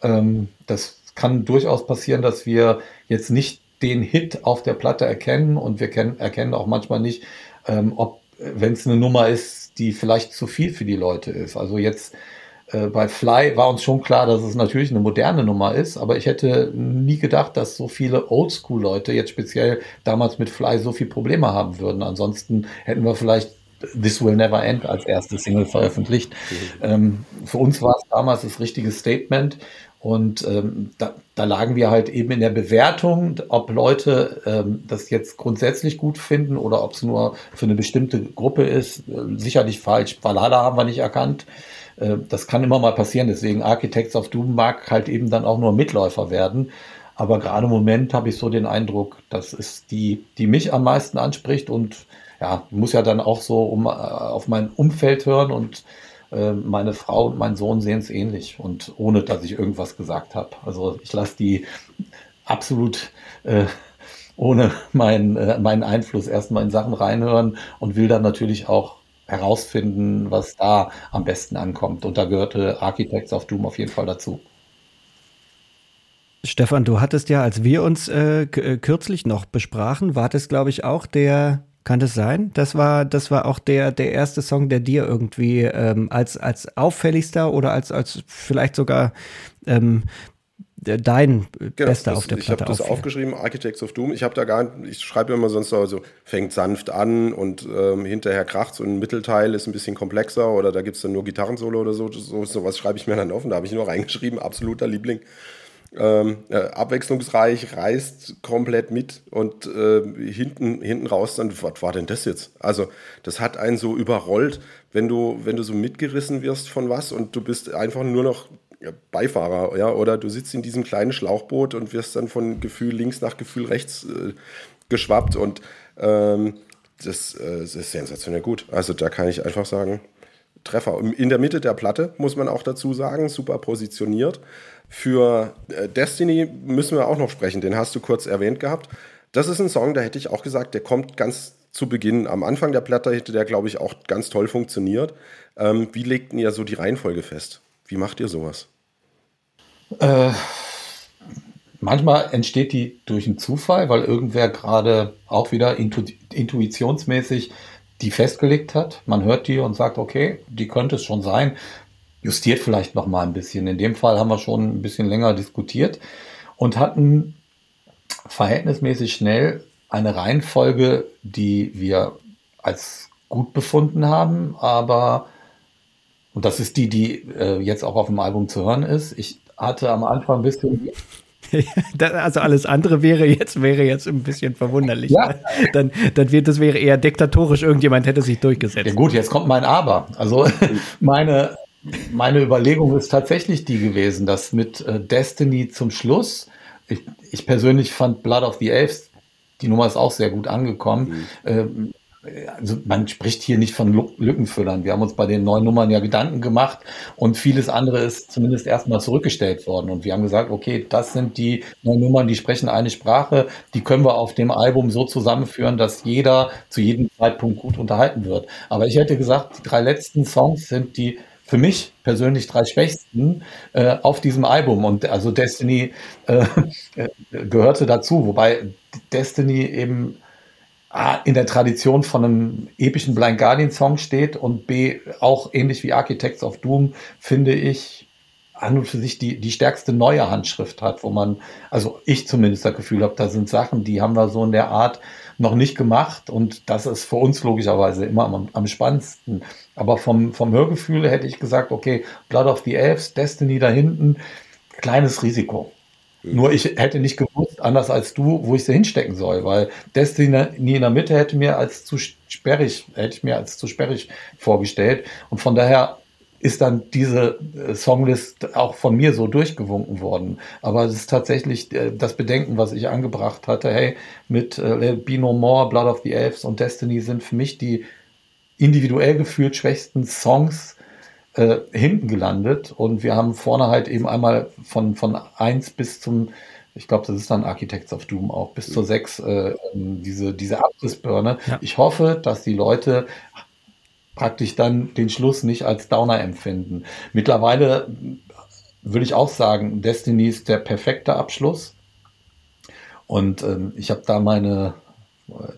Ähm, das kann durchaus passieren, dass wir jetzt nicht den Hit auf der Platte erkennen und wir kennen, erkennen auch manchmal nicht, ähm, ob, wenn es eine Nummer ist, die vielleicht zu viel für die Leute ist. Also jetzt äh, bei Fly war uns schon klar, dass es natürlich eine moderne Nummer ist, aber ich hätte nie gedacht, dass so viele Oldschool-Leute jetzt speziell damals mit Fly so viel Probleme haben würden. Ansonsten hätten wir vielleicht This Will Never End als erste Single veröffentlicht. Mhm. Ähm, für uns war es damals das richtige Statement. Und ähm, da, da lagen wir halt eben in der Bewertung, ob Leute ähm, das jetzt grundsätzlich gut finden oder ob es nur für eine bestimmte Gruppe ist, äh, sicherlich falsch. Valhalla haben wir nicht erkannt. Äh, das kann immer mal passieren. Deswegen Architects of Doom mag halt eben dann auch nur Mitläufer werden. Aber gerade im Moment habe ich so den Eindruck, das ist die, die mich am meisten anspricht und ja, muss ja dann auch so um, äh, auf mein Umfeld hören und äh, meine Frau und mein Sohn sehen es ähnlich und ohne, dass ich irgendwas gesagt habe. Also ich lasse die absolut äh, ohne meinen, äh, meinen Einfluss erstmal in Sachen reinhören und will dann natürlich auch herausfinden, was da am besten ankommt. Und da gehörte Architects of Doom auf jeden Fall dazu. Stefan, du hattest ja, als wir uns äh kürzlich noch besprachen, war das, glaube ich, auch der kann das sein? Das war, das war auch der, der erste Song, der dir irgendwie ähm, als, als auffälligster oder als, als vielleicht sogar ähm, dein genau, bester das, auf der Platte. Ich habe das aufgeschrieben, Architects of Doom. Ich habe da gar ich schreibe immer sonst so, fängt sanft an und ähm, hinterher kracht so ein Mittelteil ist ein bisschen komplexer oder da gibt es dann nur Gitarrensolo oder so. so sowas schreibe ich mir dann auf und da habe ich nur reingeschrieben, absoluter Liebling ähm, äh, abwechslungsreich, reißt komplett mit und äh, hinten, hinten raus dann, was war denn das jetzt? Also, das hat einen so überrollt, wenn du, wenn du so mitgerissen wirst von was und du bist einfach nur noch Beifahrer, ja, oder du sitzt in diesem kleinen Schlauchboot und wirst dann von Gefühl links nach Gefühl rechts äh, geschwappt und ähm, das, äh, das ist sensationell gut. Also da kann ich einfach sagen, Treffer. In der Mitte der Platte, muss man auch dazu sagen, super positioniert. Für äh, Destiny müssen wir auch noch sprechen, den hast du kurz erwähnt gehabt. Das ist ein Song, da hätte ich auch gesagt, der kommt ganz zu Beginn. Am Anfang der Platte hätte der, glaube ich, auch ganz toll funktioniert. Ähm, wie legt ihr so die Reihenfolge fest? Wie macht ihr sowas? Äh, manchmal entsteht die durch einen Zufall, weil irgendwer gerade auch wieder intu intuitionsmäßig die festgelegt hat. Man hört die und sagt, okay, die könnte es schon sein justiert vielleicht noch mal ein bisschen. In dem Fall haben wir schon ein bisschen länger diskutiert und hatten verhältnismäßig schnell eine Reihenfolge, die wir als gut befunden haben, aber und das ist die, die äh, jetzt auch auf dem Album zu hören ist. Ich hatte am Anfang ein bisschen also alles andere wäre jetzt, wäre jetzt ein bisschen verwunderlich. Ja. Dann, dann wird das wäre eher diktatorisch, irgendjemand hätte sich durchgesetzt. Ja gut, jetzt kommt mein Aber. Also meine, meine Überlegung ist tatsächlich die gewesen, dass mit äh, Destiny zum Schluss, ich, ich, persönlich fand Blood of the Elves, die Nummer ist auch sehr gut angekommen. Mhm. Ähm, also man spricht hier nicht von Lückenfüllern. Wir haben uns bei den neuen Nummern ja Gedanken gemacht und vieles andere ist zumindest erstmal zurückgestellt worden. Und wir haben gesagt, okay, das sind die neuen Nummern, die sprechen eine Sprache, die können wir auf dem Album so zusammenführen, dass jeder zu jedem Zeitpunkt gut unterhalten wird. Aber ich hätte gesagt, die drei letzten Songs sind die für mich persönlich drei schwächsten äh, auf diesem Album. Und also Destiny äh, äh, gehörte dazu, wobei Destiny eben A, in der Tradition von einem epischen Blind Guardian Song steht und B, auch ähnlich wie Architects of Doom, finde ich, an und für sich die, die stärkste neue Handschrift hat, wo man, also ich zumindest das Gefühl habe, da sind Sachen, die haben wir so in der Art noch nicht gemacht und das ist für uns logischerweise immer am, am spannendsten. Aber vom, vom Hörgefühl hätte ich gesagt, okay, Blood of the Elves, Destiny da hinten, kleines Risiko. Nur ich hätte nicht gewusst, anders als du, wo ich sie hinstecken soll, weil Destiny in der Mitte hätte mir als zu sperrig, hätte ich mir als zu sperrig vorgestellt. Und von daher ist dann diese äh, Songlist auch von mir so durchgewunken worden. Aber es ist tatsächlich äh, das Bedenken, was ich angebracht hatte. Hey, mit äh, Be No More, Blood of the Elves und Destiny sind für mich die individuell gefühlt schwächsten Songs äh, hinten gelandet. Und wir haben vorne halt eben einmal von, von 1 bis zum, ich glaube, das ist dann Architects of Doom auch, bis zur 6, äh, diese, diese Abrissbirne. Ja. Ich hoffe, dass die Leute praktisch dann den Schluss nicht als Downer empfinden. Mittlerweile würde ich auch sagen, Destiny ist der perfekte Abschluss. Und ähm, ich habe da meine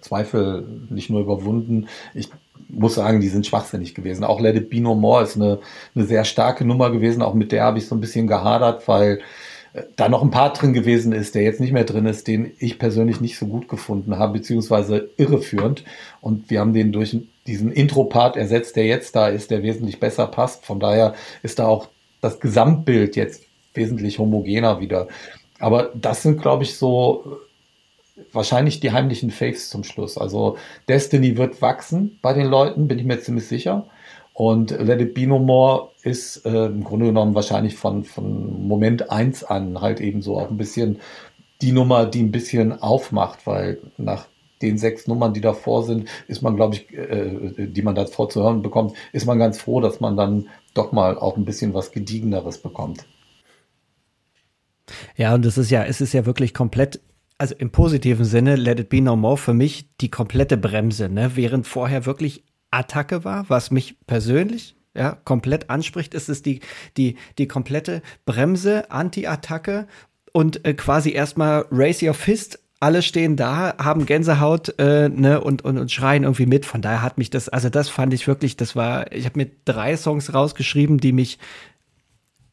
Zweifel nicht nur überwunden. Ich muss sagen, die sind schwachsinnig gewesen. Auch Let It Be No More ist eine, eine sehr starke Nummer gewesen. Auch mit der habe ich so ein bisschen gehadert, weil äh, da noch ein Part drin gewesen ist, der jetzt nicht mehr drin ist, den ich persönlich nicht so gut gefunden habe, beziehungsweise irreführend. Und wir haben den durch diesen Intro-Part ersetzt, der jetzt da ist, der wesentlich besser passt. Von daher ist da auch das Gesamtbild jetzt wesentlich homogener wieder. Aber das sind, glaube ich, so wahrscheinlich die heimlichen Faves zum Schluss. Also Destiny wird wachsen bei den Leuten, bin ich mir ziemlich sicher. Und Let It Be No More ist äh, im Grunde genommen wahrscheinlich von, von Moment 1 an halt eben so auch ein bisschen die Nummer, die ein bisschen aufmacht, weil nach den sechs Nummern, die davor sind, ist man, glaube ich, äh, die man davor zu hören bekommt, ist man ganz froh, dass man dann doch mal auch ein bisschen was Gediegeneres bekommt. Ja, und es ist ja, es ist ja wirklich komplett, also im positiven Sinne, Let It Be No More für mich die komplette Bremse, ne? Während vorher wirklich Attacke war, was mich persönlich ja, komplett anspricht, ist es die, die, die komplette Bremse, Anti-Attacke und äh, quasi erstmal Raise Your Fist alle stehen da, haben Gänsehaut äh, ne, und, und, und schreien irgendwie mit. Von daher hat mich das, also das fand ich wirklich, das war, ich habe mir drei Songs rausgeschrieben, die mich,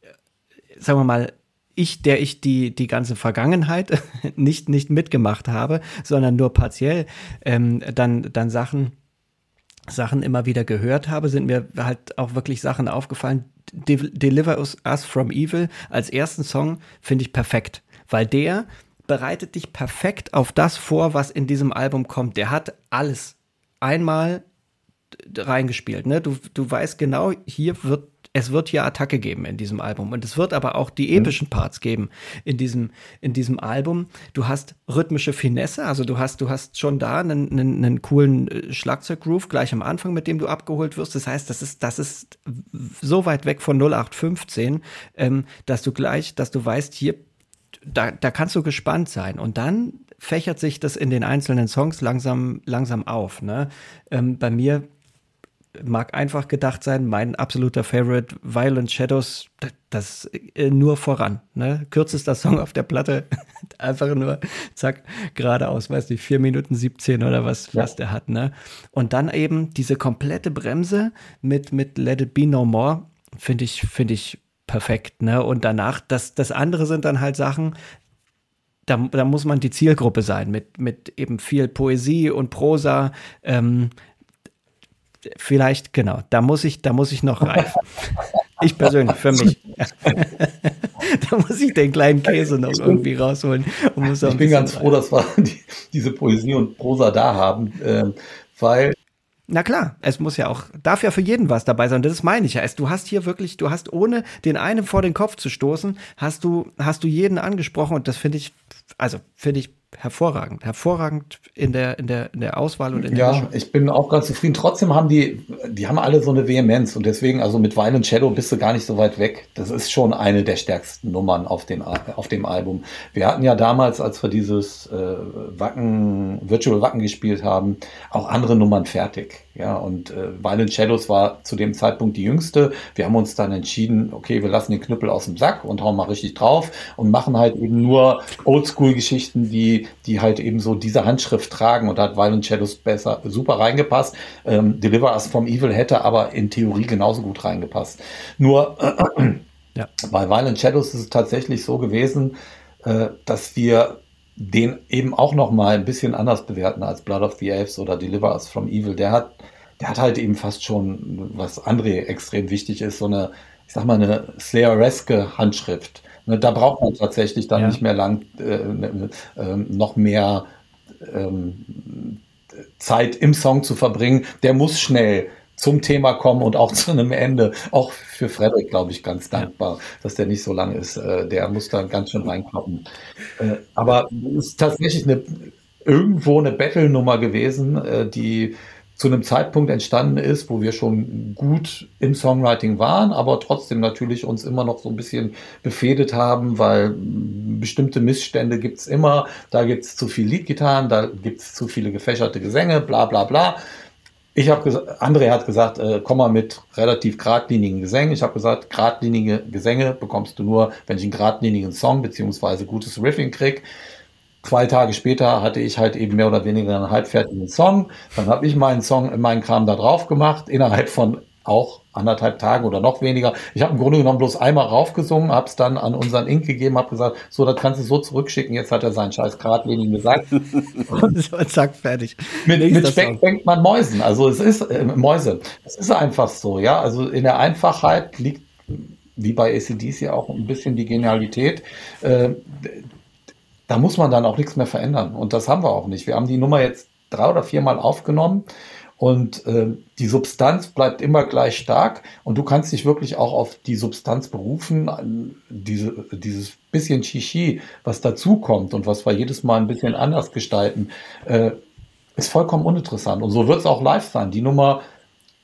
äh, sagen wir mal, ich, der ich die, die ganze Vergangenheit nicht, nicht mitgemacht habe, sondern nur partiell ähm, dann, dann Sachen, Sachen immer wieder gehört habe, sind mir halt auch wirklich Sachen aufgefallen. De Deliver Us From Evil als ersten Song finde ich perfekt, weil der bereitet dich perfekt auf das vor, was in diesem Album kommt. Der hat alles einmal reingespielt. Ne? Du, du weißt genau, hier wird es wird hier Attacke geben in diesem Album und es wird aber auch die mhm. epischen Parts geben in diesem in diesem Album. Du hast rhythmische Finesse, also du hast du hast schon da einen, einen, einen coolen äh, Schlagzeuggroove gleich am Anfang, mit dem du abgeholt wirst. Das heißt, das ist das ist so weit weg von 0815, ähm, dass du gleich, dass du weißt, hier da, da kannst du gespannt sein. Und dann fächert sich das in den einzelnen Songs langsam, langsam auf. Ne? Ähm, bei mir mag einfach gedacht sein, mein absoluter Favorite, Violent Shadows, das äh, nur voran. Ne? Kürzester Song auf der Platte, einfach nur, zack, geradeaus, weiß nicht, 4 Minuten 17 oder was, ja. was der hat. Ne? Und dann eben diese komplette Bremse mit, mit Let It Be No More, finde ich, finde ich perfekt, ne? Und danach, das, das andere sind dann halt Sachen, da, da muss man die Zielgruppe sein, mit, mit eben viel Poesie und Prosa. Ähm, vielleicht, genau, da muss ich, da muss ich noch reifen. ich persönlich, für mich. da muss ich den kleinen Käse noch irgendwie rausholen. ich bin ganz froh, dass wir die, diese Poesie und Prosa da haben, äh, weil na klar, es muss ja auch, darf ja für jeden was dabei sein. Das ist meine ich ja. du hast hier wirklich, du hast ohne den einen vor den Kopf zu stoßen, hast du, hast du jeden angesprochen und das finde ich, also finde ich hervorragend, hervorragend in der, in der, in der Auswahl und in der Ja, Mischung. ich bin auch ganz zufrieden. Trotzdem haben die, die haben alle so eine Vehemenz und deswegen, also mit Violent Shadow bist du gar nicht so weit weg. Das ist schon eine der stärksten Nummern auf, den, auf dem Album. Wir hatten ja damals, als wir dieses äh, Wacken, Virtual Wacken gespielt haben, auch andere Nummern fertig. Ja, und äh, Violent Shadows war zu dem Zeitpunkt die jüngste. Wir haben uns dann entschieden, okay, wir lassen den Knüppel aus dem Sack und hauen mal richtig drauf und machen halt eben nur Oldschool-Geschichten, die, die halt eben so diese Handschrift tragen. Und da hat Violent Shadows besser, super reingepasst. Ähm, Deliver Us from Evil hätte aber in Theorie genauso gut reingepasst. Nur, äh, Ja. Bei Violent Shadows ist es tatsächlich so gewesen, äh, dass wir den eben auch noch mal ein bisschen anders bewerten als Blood of the Elves oder Deliver Us from Evil. Der hat, der hat halt eben fast schon, was André extrem wichtig ist, so eine, ich sag mal, eine Slayereske Handschrift. Ne, da braucht man tatsächlich dann ja. nicht mehr lang äh, äh, noch mehr ähm, Zeit im Song zu verbringen. Der muss schnell zum Thema kommen und auch zu einem Ende. Auch für Frederik, glaube ich, ganz dankbar, dass der nicht so lang ist. Äh, der muss da ganz schön reinkloppen. Äh, aber es ist tatsächlich eine, irgendwo eine Battle-Nummer gewesen, äh, die zu einem Zeitpunkt entstanden ist, wo wir schon gut im Songwriting waren, aber trotzdem natürlich uns immer noch so ein bisschen befehdet haben, weil bestimmte Missstände gibt's immer. Da gibt's zu viel Leadgitarren, da gibt's zu viele gefächerte Gesänge, bla bla bla. Ich habe gesagt, André hat gesagt, äh, komm mal mit relativ geradlinigen Gesängen. Ich habe gesagt, geradlinige Gesänge bekommst du nur, wenn ich einen geradlinigen Song beziehungsweise gutes Riffing krieg. Zwei Tage später hatte ich halt eben mehr oder weniger einen halbfertigen Song. Dann habe ich meinen Song, meinen Kram da drauf gemacht, innerhalb von auch anderthalb Tagen oder noch weniger. Ich habe im Grunde genommen bloß einmal raufgesungen, habe es dann an unseren Ink gegeben, habe gesagt, so, das kannst du so zurückschicken. Jetzt hat er seinen scheiß Gradlinien gesagt. Und so, zack, fertig. Mit, mit Speck fängt man Mäusen. Also es ist äh, Mäuse. Es ist einfach so, ja. Also in der Einfachheit liegt wie bei ACDC auch ein bisschen die Genialität. Äh, da muss man dann auch nichts mehr verändern. Und das haben wir auch nicht. Wir haben die Nummer jetzt drei oder viermal aufgenommen und äh, die Substanz bleibt immer gleich stark und du kannst dich wirklich auch auf die Substanz berufen, diese, dieses bisschen Shishi, was dazukommt und was wir jedes Mal ein bisschen anders gestalten, äh, ist vollkommen uninteressant. Und so wird es auch live sein. Die Nummer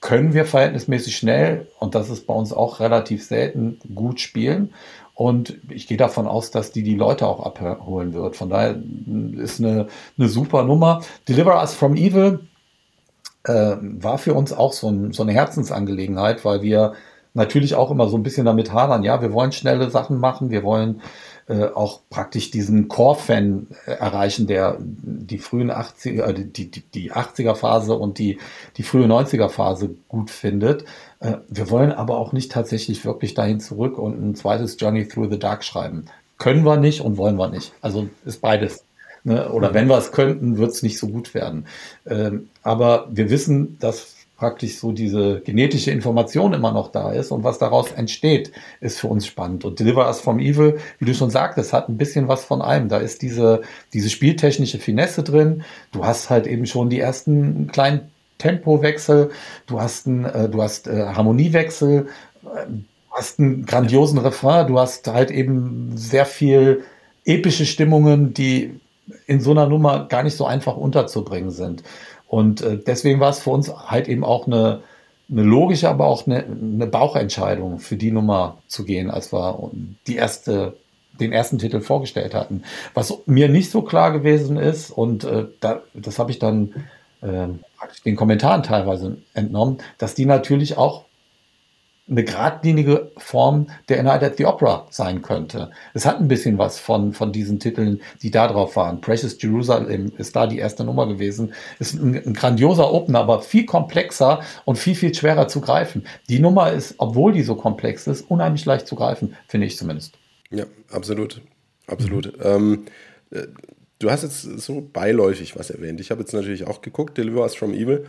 können wir verhältnismäßig schnell, und das ist bei uns auch relativ selten, gut spielen. Und ich gehe davon aus, dass die die Leute auch abholen wird. Von daher ist eine, eine super Nummer. Deliver Us from Evil äh, war für uns auch so, ein, so eine Herzensangelegenheit, weil wir natürlich auch immer so ein bisschen damit hadern, ja, wir wollen schnelle Sachen machen, wir wollen äh, auch praktisch diesen Core-Fan äh, erreichen, der die frühen 80er, äh, die, die, die 80er-Phase und die, die frühe 90er-Phase gut findet. Äh, wir wollen aber auch nicht tatsächlich wirklich dahin zurück und ein zweites Journey Through the Dark schreiben. Können wir nicht und wollen wir nicht. Also ist beides. Ne? Oder mhm. wenn wir es könnten, wird es nicht so gut werden. Ähm, aber wir wissen, dass praktisch so diese genetische Information immer noch da ist und was daraus entsteht, ist für uns spannend. Und Deliver Us from Evil, wie du schon sagtest, hat ein bisschen was von allem. Da ist diese, diese spieltechnische Finesse drin. Du hast halt eben schon die ersten kleinen Tempowechsel, du hast, ein, äh, du hast äh, Harmoniewechsel, äh, du hast einen grandiosen Refrain, du hast halt eben sehr viel epische Stimmungen, die in so einer Nummer gar nicht so einfach unterzubringen sind. Und äh, deswegen war es für uns halt eben auch eine, eine logische, aber auch eine, eine Bauchentscheidung für die Nummer zu gehen, als wir die erste, den ersten Titel vorgestellt hatten. Was mir nicht so klar gewesen ist, und äh, da, das habe ich dann äh, den Kommentaren teilweise entnommen, dass die natürlich auch eine geradlinige Form der Night at the Opera sein könnte. Es hat ein bisschen was von, von diesen Titeln, die da drauf waren. Precious Jerusalem ist da die erste Nummer gewesen. Ist ein, ein grandioser Opener, aber viel komplexer und viel, viel schwerer zu greifen. Die Nummer ist, obwohl die so komplex ist, unheimlich leicht zu greifen, finde ich zumindest. Ja, absolut. Absolut. Mhm. Ähm, äh, du hast jetzt so beiläufig was erwähnt. Ich habe jetzt natürlich auch geguckt, Deliver Us from Evil.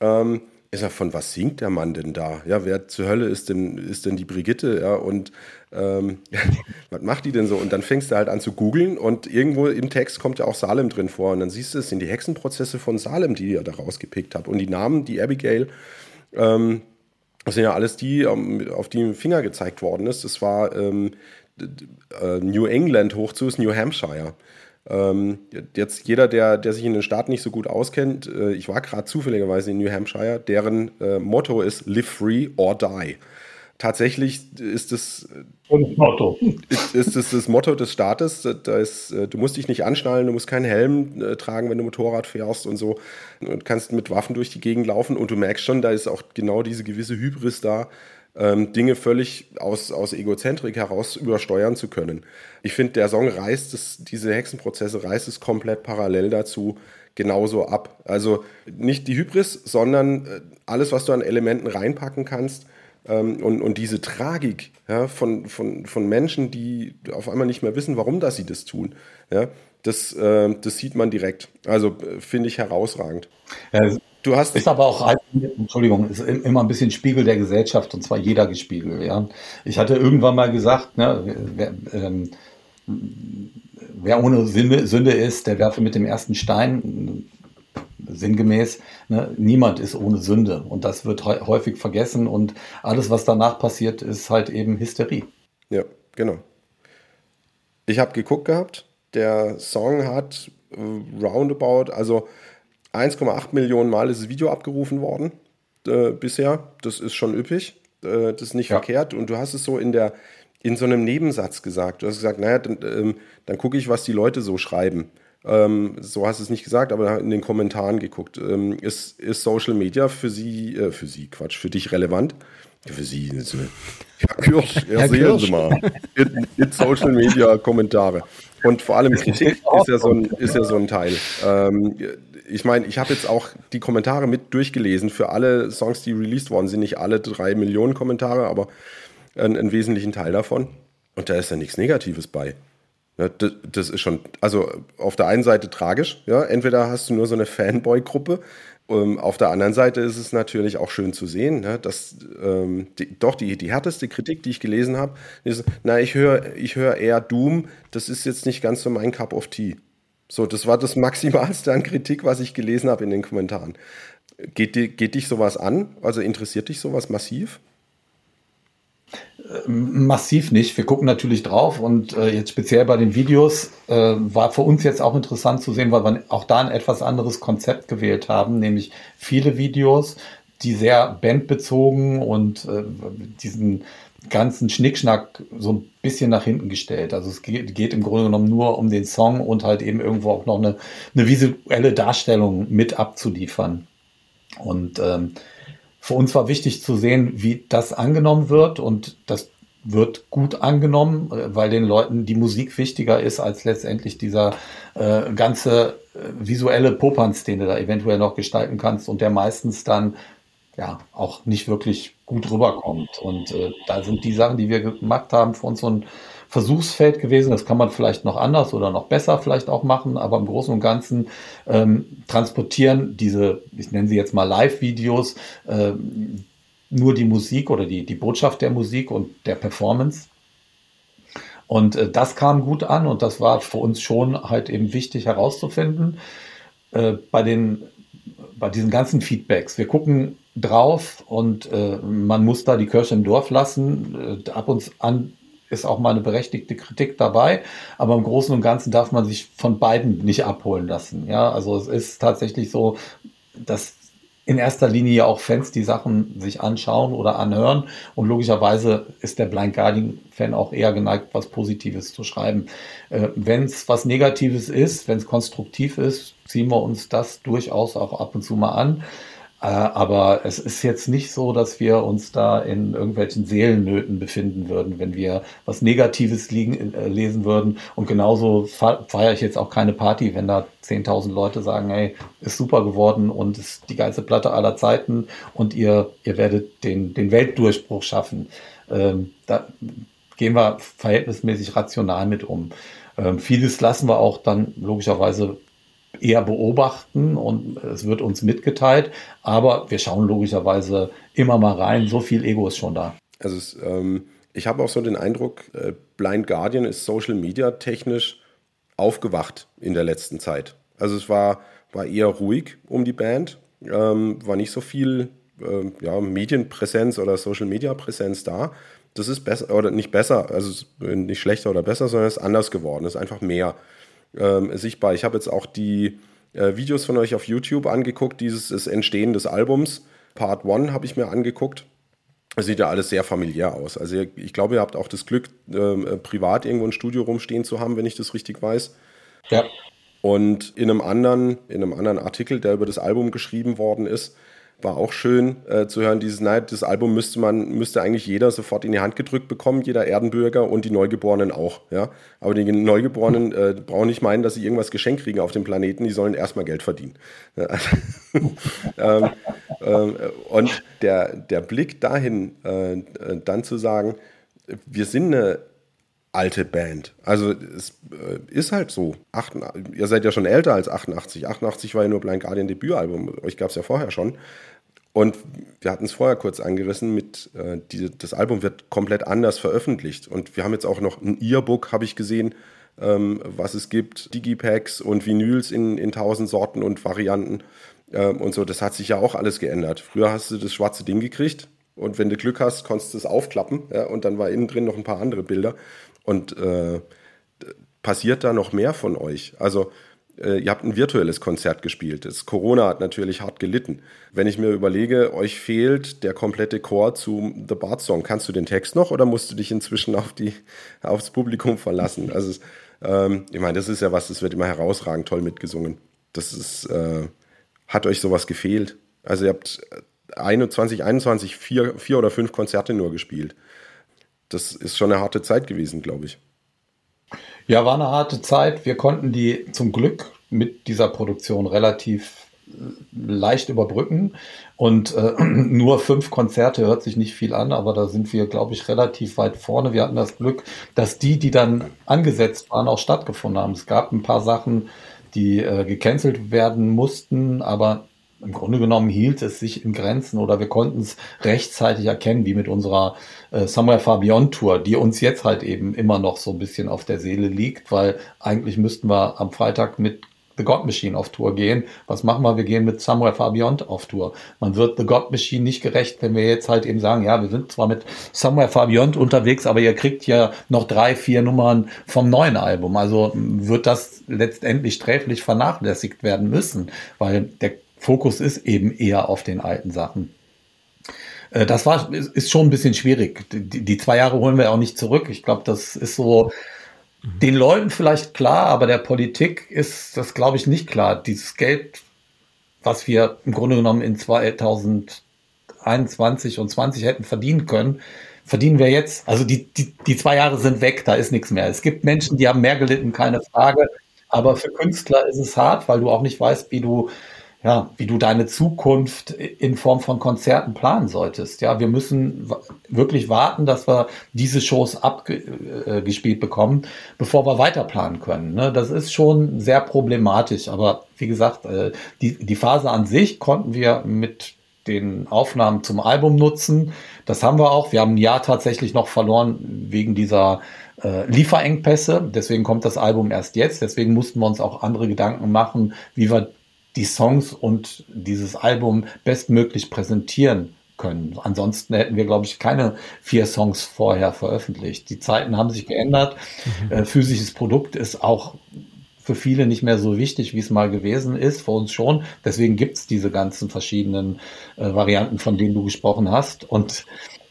Ähm, ich sag, von was singt der Mann denn da? Ja, wer zur Hölle ist denn, ist denn die Brigitte? Ja, und ähm, was macht die denn so? Und dann fängst du halt an zu googeln und irgendwo im Text kommt ja auch Salem drin vor. Und dann siehst du, es sind die Hexenprozesse von Salem, die ihr da rausgepickt habt. Und die Namen, die Abigail, ähm, das sind ja alles die, ähm, auf die Finger gezeigt worden ist. Das war ähm, äh, New England hoch zu ist New Hampshire. Ähm, jetzt jeder, der, der sich in den Staaten nicht so gut auskennt, äh, ich war gerade zufälligerweise in New Hampshire, deren äh, Motto ist Live free or die. Tatsächlich ist es und Motto. Ist, ist es das Motto des Staates. Da ist, äh, du musst dich nicht anschnallen, du musst keinen Helm äh, tragen, wenn du Motorrad fährst und so. Und kannst mit Waffen durch die Gegend laufen und du merkst schon, da ist auch genau diese gewisse Hybris da, ähm, Dinge völlig aus, aus Egozentrik heraus übersteuern zu können. Ich finde, der Song reißt es, diese Hexenprozesse reißt es komplett parallel dazu genauso ab. Also nicht die Hybris, sondern äh, alles, was du an Elementen reinpacken kannst, Ähm, und, und diese Tragik ja, von, von, von Menschen, die auf einmal nicht mehr wissen, warum dass sie das tun, ja, das, äh, das sieht man direkt. Also äh, finde ich herausragend. Ja, du hast ist aber auch, Entschuldigung, ist immer ein bisschen Spiegel der Gesellschaft und zwar jeder gespiegelt. Ja. Ich hatte irgendwann mal gesagt, ne, wer, ähm, wer ohne Sünde, Sünde ist, der werfe mit dem ersten Stein sinngemäß, ne, niemand ist ohne Sünde und das wird häufig vergessen und alles, was danach passiert, ist halt eben Hysterie. Ja, genau. Ich habe geguckt gehabt, der Song hat äh, roundabout, also 1,8 Millionen Mal ist das Video abgerufen worden äh, bisher. Das ist schon üppig. Äh, das ist nicht ja. verkehrt. Und du hast es so in der in so einem Nebensatz gesagt. Du hast gesagt, naja, dann, ähm, dann gucke ich, was die Leute so schreiben. Ähm, so hast du es nicht gesagt, aber in den Kommentaren geguckt. Ähm, ist, ist Social Media für Sie, äh, für Sie, Quatsch, für dich relevant? Für Sie, Herr Kirsch, erzählen Sie mal. In, in, Social Media Kommentare. Und vor allem Kritik ist ja so ein, ist ja so ein Teil. Ähm, ich meine, ich habe jetzt auch die Kommentare mit durchgelesen für alle Songs, die released worden sind. Nicht alle drei Millionen Kommentare, aber einen, einen wesentlichen Teil davon. Und da ist ja nichts Negatives bei. Ja, das, das, ist schon, also auf der einen Seite tragisch, ja, entweder hast du nur so eine Fanboy-Gruppe, ähm, auf der anderen Seite ist es natürlich auch schön zu sehen, ne, dass ähm, die, doch die, die härteste Kritik, die ich gelesen habe, ist, na, ich höre ich hör eher Doom, das ist jetzt nicht ganz so mein Cup of Tea. So, das war das Maximalste an Kritik, was ich gelesen habe in den Kommentaren. Geht, geht dich sowas an? Also interessiert dich sowas massiv? Massiv nicht. Wir gucken natürlich drauf und äh, jetzt speziell bei den Videos äh, war für uns jetzt auch interessant zu sehen, weil wir auch da ein etwas anderes Konzept gewählt haben, nämlich viele Videos, die sehr bandbezogen und äh, diesen ganzen Schnickschnack so ein bisschen nach hinten gestellt. Also es geht, geht, im Grunde genommen nur um den Song und halt eben irgendwo auch noch eine, eine visuelle Darstellung mit abzuliefern. Und ähm, für uns war wichtig zu sehen, wie das angenommen wird und das wird gut angenommen, äh, weil den Leuten die Musik wichtiger ist als letztendlich dieser äh, ganze äh, visuelle Popanz, den du da eventuell noch gestalten kannst und der meistens dann ja auch nicht wirklich gut rüberkommt. Und äh, da sind die Sachen, die wir gemacht haben, für uns so ein Versuchsfeld gewesen. Das kann man vielleicht noch anders oder noch besser vielleicht auch machen, aber im Großen und Ganzen ähm, transportieren diese, ich nenne sie jetzt mal Live-Videos, äh, nur die Musik oder die, die Botschaft der Musik und der Performance. Und äh, das kam gut an und das war für uns schon halt eben wichtig herauszufinden. Äh, bei, den, bei diesen ganzen Feedbacks. Wir gucken drauf und äh, man muss da die Kirche im Dorf lassen. Äh, ab und an ist auch mal eine berechtigte Kritik dabei, aber im Großen und Ganzen darf man sich von beiden nicht abholen lassen. Ja, also es ist tatsächlich so, dass in erster Linie auch Fans die Sachen sich anschauen oder anhören und logischerweise ist der Blind Guardian Fan auch eher geneigt, was Positives zu schreiben. Äh, wenn es was Negatives ist, wenn es konstruktiv ist, ziehen wir uns das durchaus auch ab und zu mal an. Äh, aber es ist jetzt nicht so, dass wir uns da in irgendwelchen Seelennöten befinden würden, wenn wir was Negatives liegen, äh, lesen würden. Und genauso feiere ich jetzt auch keine Party, wenn da 10.000 Leute sagen, hey, ist super geworden und ist die geilste Platte aller Zeiten und ihr, ihr werdet den, den Weltdurchbruch schaffen. Ähm, da gehen wir verhältnismäßig rational mit um. Ähm, vieles lassen wir auch dann logischerweise eher beobachten und es wird uns mitgeteilt, aber wir schauen logischerweise immer mal rein. So viel Ego ist schon da. Also es, ähm, ich habe auch so den Eindruck, äh, Blind Guardian ist Social Media technisch aufgewacht in der letzten Zeit. Also es war, war eher ruhig um die Band, ähm, war nicht so viel äh, ja, Medienpräsenz oder Social Media Präsenz da. Das ist besser oder nicht besser, also nicht schlechter oder besser, sondern es ist anders geworden, es ist einfach mehr ähm, sichtbar. Ich habe jetzt auch die äh, Videos von euch auf YouTube angeguckt, dieses das Entstehen des Albums. Part 1 habe ich mir angeguckt. Das sieht ja alles sehr familiär aus. Also ich glaube, ihr habt auch das Glück, ähm, äh, privat irgendwo ein Studio rumstehen zu haben, wenn ich das richtig weiß. Ja. Und in einem anderen, in einem anderen Artikel, der über das Album geschrieben worden ist, war auch schön äh, zu hören, dieses, nein, das Album müsste man, müsste eigentlich jeder sofort in die Hand gedrückt bekommen, jeder Erdenbürger und die Neugeborenen auch, ja. Aber die Neugeborenen äh, brauchen nicht meinen, dass sie irgendwas geschenkt kriegen auf dem Planeten, die sollen erstmal Geld verdienen. ähm, ähm, und der, der Blick dahin, äh, dann zu sagen, wir sind eine alte Band. Also es äh, ist halt so. Acht, ihr seid ja schon älter als 88. 88 war ja nur Blind Guardian Debütalbum. Euch gab es ja vorher schon. Und wir hatten es vorher kurz angerissen mit, äh, die, das Album wird komplett anders veröffentlicht. Und wir haben jetzt auch noch ein Earbook, habe ich gesehen, ähm, was es gibt, Digipacks und Vinyls in, in tausend Sorten und Varianten ähm, und so. Das hat sich ja auch alles geändert. Früher hast du das schwarze Ding gekriegt und wenn du Glück hast, konntest du es aufklappen ja, und dann war innen drin noch ein paar andere Bilder. Und äh, passiert da noch mehr von euch? Also ihr habt ein virtuelles Konzert gespielt. Das Corona hat natürlich hart gelitten. Wenn ich mir überlege, euch fehlt der komplette Chor zu The Bart Song, kannst du den Text noch oder musst du dich inzwischen auf die, aufs Publikum verlassen? Also, ähm, ich meine, das ist ja was, das wird immer herausragend toll mitgesungen. Das ist, äh, hat euch sowas gefehlt? Also, ihr habt 21, 21 vier, vier oder fünf Konzerte nur gespielt. Das ist schon eine harte Zeit gewesen, glaube ich. Ja, war eine harte Zeit. Wir konnten die zum Glück mit dieser Produktion relativ äh, leicht überbrücken. Und äh, nur fünf Konzerte hört sich nicht viel an, aber da sind wir, glaube ich, relativ weit vorne. Wir hatten das Glück, dass die, die dann angesetzt waren, auch stattgefunden haben. Es gab ein paar Sachen, die äh, gecancelt werden mussten, aber im Grunde genommen hielt es sich in Grenzen oder wir konnten es rechtzeitig erkennen, wie mit unserer äh, Somewhere Far Beyond Tour, die uns jetzt halt eben immer noch so ein bisschen auf der Seele liegt, weil eigentlich müssten wir am Freitag mit The God Machine auf Tour gehen. Was machen wir? Wir gehen mit Somewhere Far Beyond auf Tour. Man wird The God Machine nicht gerecht, wenn wir jetzt halt eben sagen, ja, wir sind zwar mit Somewhere Far Beyond unterwegs, aber ihr kriegt ja noch drei, vier Nummern vom neuen Album. Also wird das letztendlich sträflich vernachlässigt werden müssen, weil der Fokus ist eben eher auf den alten Sachen. Äh, das war, ist schon ein bisschen schwierig. Die, die zwei Jahre holen wir auch nicht zurück. Ich glaube, das ist so den Leuten vielleicht klar, aber der Politik ist das, glaube ich, nicht klar. Dieses Geld, was wir im Grunde genommen in 2021 und 20 hätten verdienen können, verdienen wir jetzt. Also die, die, die zwei Jahre sind weg, da ist nichts mehr. Es gibt Menschen, die haben mehr gelitten, keine Frage. Aber für Künstler ist es hart, weil du auch nicht weißt, wie du ja, wie du deine Zukunft in Form von Konzerten planen solltest. Ja, wir müssen wirklich warten, dass wir diese Shows abgespielt bekommen, bevor wir weiter planen können. Ne? Das ist schon sehr problematisch. Aber wie gesagt, äh, die, die Phase an sich konnten wir mit den Aufnahmen zum Album nutzen. Das haben wir auch. Wir haben ein Jahr tatsächlich noch verloren wegen dieser äh, Lieferengpässe. Deswegen kommt das Album erst jetzt. Deswegen mussten wir uns auch andere Gedanken machen, wie wir die Songs und dieses Album bestmöglich präsentieren können. Ansonsten hätten wir, glaube ich, keine vier Songs vorher veröffentlicht. Die Zeiten haben sich geändert. Mhm. Äh, physisches Produkt ist auch für viele nicht mehr so wichtig, wie es mal gewesen ist, für uns schon. Deswegen gibt es diese ganzen verschiedenen äh, Varianten, von denen du gesprochen hast. Und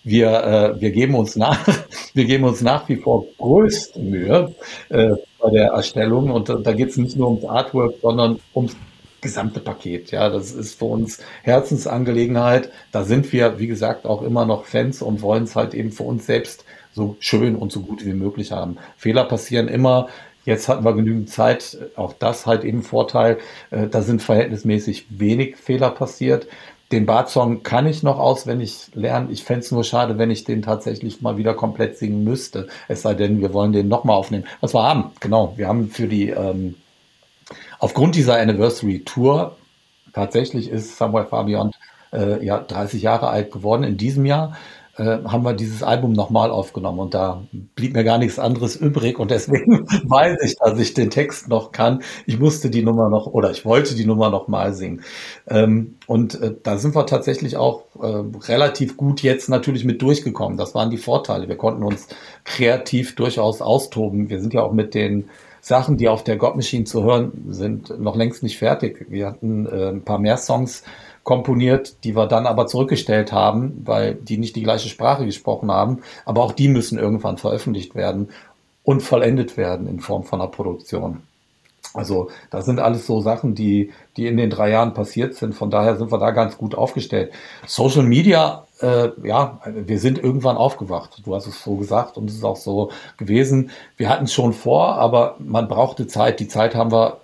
wir, äh, wir geben uns nach, wir geben uns nach wie vor größte Mühe äh, bei der Erstellung. Und da, da geht es nicht nur ums Artwork, sondern ums gesamte Paket. Ja, das ist für uns Herzensangelegenheit. Da sind wir, wie gesagt, auch immer noch Fans und wollen es halt eben für uns selbst so schön und so gut wie möglich haben. Fehler passieren immer. Jetzt hatten wir genügend Zeit. Auch das halt eben Vorteil. Äh, da sind verhältnismäßig wenig Fehler passiert. Den Bart-Song kann ich noch auswendig lernen. Ich fände es nur schade, wenn ich den tatsächlich mal wieder komplett singen müsste. Es sei denn, wir wollen den nochmal aufnehmen. Was wir haben, genau. Wir haben für die ähm, Aufgrund dieser Anniversary Tour, tatsächlich ist Samuel Fabian äh, ja 30 Jahre alt geworden in diesem Jahr, äh, haben wir dieses Album nochmal aufgenommen und da blieb mir gar nichts anderes übrig und deswegen weiß ich, dass ich den Text noch kann. Ich musste die Nummer noch oder ich wollte die Nummer nochmal singen. Ähm, und äh, da sind wir tatsächlich auch äh, relativ gut jetzt natürlich mit durchgekommen. Das waren die Vorteile. Wir konnten uns kreativ durchaus austoben. Wir sind ja auch mit den Sachen, die auf der God Machine zu hören sind, noch längst nicht fertig. Wir hatten äh, ein paar mehr Songs komponiert, die wir dann aber zurückgestellt haben, weil die nicht die gleiche Sprache gesprochen haben. Aber auch die müssen irgendwann veröffentlicht werden und vollendet werden in Form von einer Produktion. Also das sind alles so Sachen, die, die in den drei Jahren passiert sind. Von daher sind wir da ganz gut aufgestellt. Social Media, äh, ja, wir sind irgendwann aufgewacht. Du hast es so gesagt und es ist auch so gewesen. Wir hatten es schon vor, aber man brauchte Zeit. Die Zeit haben wir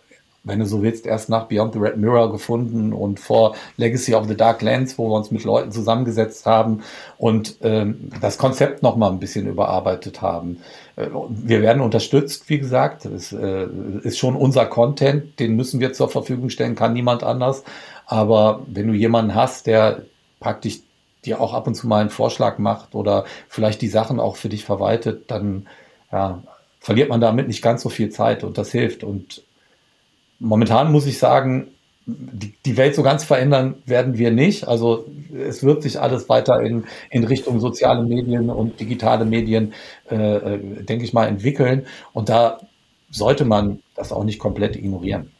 wenn du so willst, erst nach Beyond the Red Mirror gefunden und vor Legacy of the Dark Lands, wo wir uns mit Leuten zusammengesetzt haben und ähm, das Konzept nochmal ein bisschen überarbeitet haben. Äh, wir werden unterstützt, wie gesagt. Es äh, ist schon unser Content, den müssen wir zur Verfügung stellen, kann niemand anders. Aber wenn du jemanden hast, der praktisch dir auch ab und zu mal einen Vorschlag macht oder vielleicht die Sachen auch für dich verwaltet, dann ja, verliert man damit nicht ganz so viel Zeit und das hilft. Und momentan muss ich sagen, die, Welt so ganz verändern werden wir nicht. Also es wird sich alles weiter in, in Richtung soziale Medien und digitale Medien, äh, äh denke ich mal, entwickeln. Und da sollte man das auch nicht komplett ignorieren.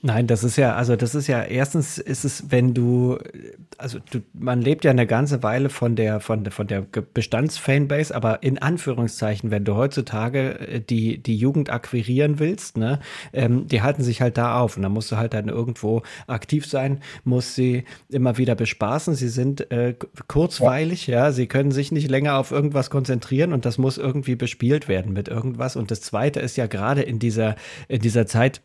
Nein, das ist ja, also das ist ja, erstens ist es, wenn du, also du, man lebt ja eine ganze Weile von der, von der, von der Bestandsfanbase, aber in Anführungszeichen, wenn du heutzutage äh, die, die Jugend akquirieren willst, ne, ähm, die halten sich halt da auf und dann musst du halt dann irgendwo aktiv sein, musst sie immer wieder bespaßen, sie sind äh, kurzweilig, ja. ja, sie können sich nicht länger auf irgendwas konzentrieren und das muss irgendwie bespielt werden mit irgendwas und das zweite ist ja gerade in dieser, in dieser Zeit,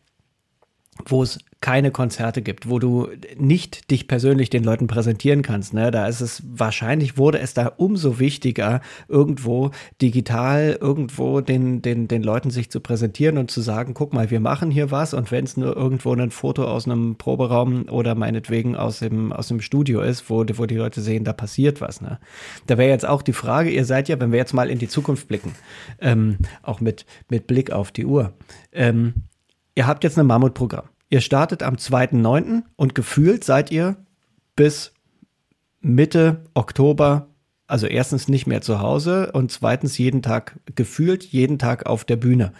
wo es keine Konzerte gibt, wo du nicht dich persönlich den Leuten präsentieren kannst. Ne? Da ist es wahrscheinlich wurde es da umso wichtiger, irgendwo digital irgendwo den, den, den Leuten sich zu präsentieren und zu sagen, guck mal, wir machen hier was und wenn es nur irgendwo ein Foto aus einem Proberaum oder meinetwegen aus dem, aus dem Studio ist, wo, wo die Leute sehen, da passiert was. Ne? Da wäre jetzt auch die Frage, ihr seid ja, wenn wir jetzt mal in die Zukunft blicken, ähm, auch mit, mit Blick auf die Uhr, ähm, ihr habt jetzt ein Mammutprogramm. Ihr startet am 2.9. und gefühlt seid ihr bis Mitte Oktober, also erstens nicht mehr zu Hause und zweitens jeden Tag gefühlt, jeden Tag auf der Bühne.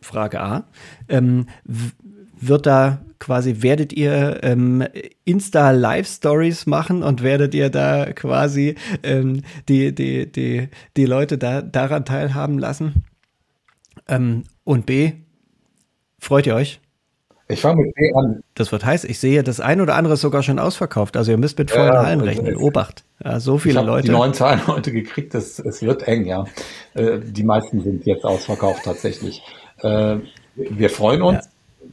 Frage A. Ähm, wird da quasi, werdet ihr ähm, Insta-Live-Stories machen und werdet ihr da quasi ähm, die, die, die, die Leute da, daran teilhaben lassen? Ähm, und B, Freut ihr euch? Ich fange mit B an. Das wird heiß. Ich sehe, das ein oder andere ist sogar schon ausverkauft. Also ihr müsst mit vollen ja, Hallen rechnen. Obacht. Ja, so viele ich Leute. Die neuen Zahlen heute gekriegt. Das, es wird eng, ja. Äh, die meisten sind jetzt ausverkauft tatsächlich. Äh, wir freuen uns.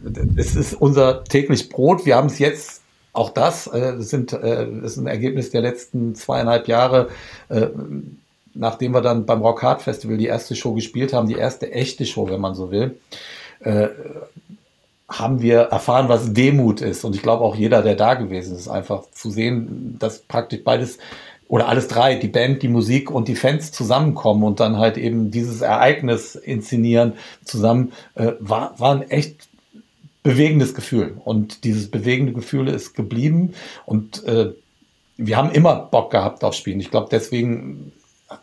Ja. Es ist unser täglich Brot. Wir haben es jetzt auch das, äh, das, sind, das ist ein Ergebnis der letzten zweieinhalb Jahre, nachdem wir dann beim Rock Hard Festival die erste Show gespielt haben, die erste echte Show, wenn man so will, äh, haben wir erfahren, was Demut ist. Und ich glaube auch jeder, der da gewesen ist, einfach zu sehen, dass praktisch beides oder alles drei, die Band, die Musik und die Fans zusammenkommen und dann halt eben dieses Ereignis inszenieren zusammen, äh, war, war ein echt bewegendes Gefühl. Und dieses bewegende Gefühl ist geblieben und äh, wir haben immer Bock gehabt auf Spielen. Ich glaube, deswegen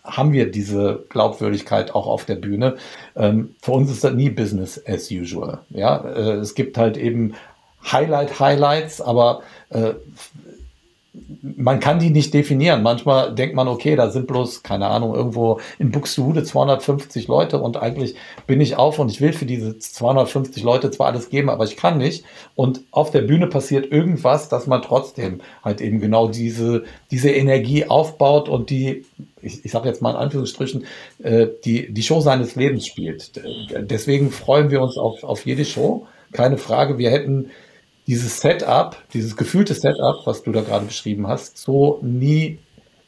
haben wir diese Glaubwürdigkeit auch auf der Bühne. Ähm, für uns ist das nie Business as usual. Ja, äh, es gibt halt eben Highlight-Highlights, aber äh, man kann die nicht definieren. Manchmal denkt man, okay, da sind bloß, keine Ahnung, irgendwo in Buxtehude 250 Leute und eigentlich bin ich auf und ich will für diese 250 Leute zwar alles geben, aber ich kann nicht. Und auf der Bühne passiert irgendwas, dass man trotzdem halt eben genau diese, diese Energie aufbaut und die, ich, ich sage jetzt mal in Anführungsstrichen, äh, die, die Show seines Lebens spielt. Deswegen freuen wir uns auf, auf jede Show. Keine Frage. Wir hätten dieses Setup, dieses gefühlte Setup, was du da gerade beschrieben hast, so nie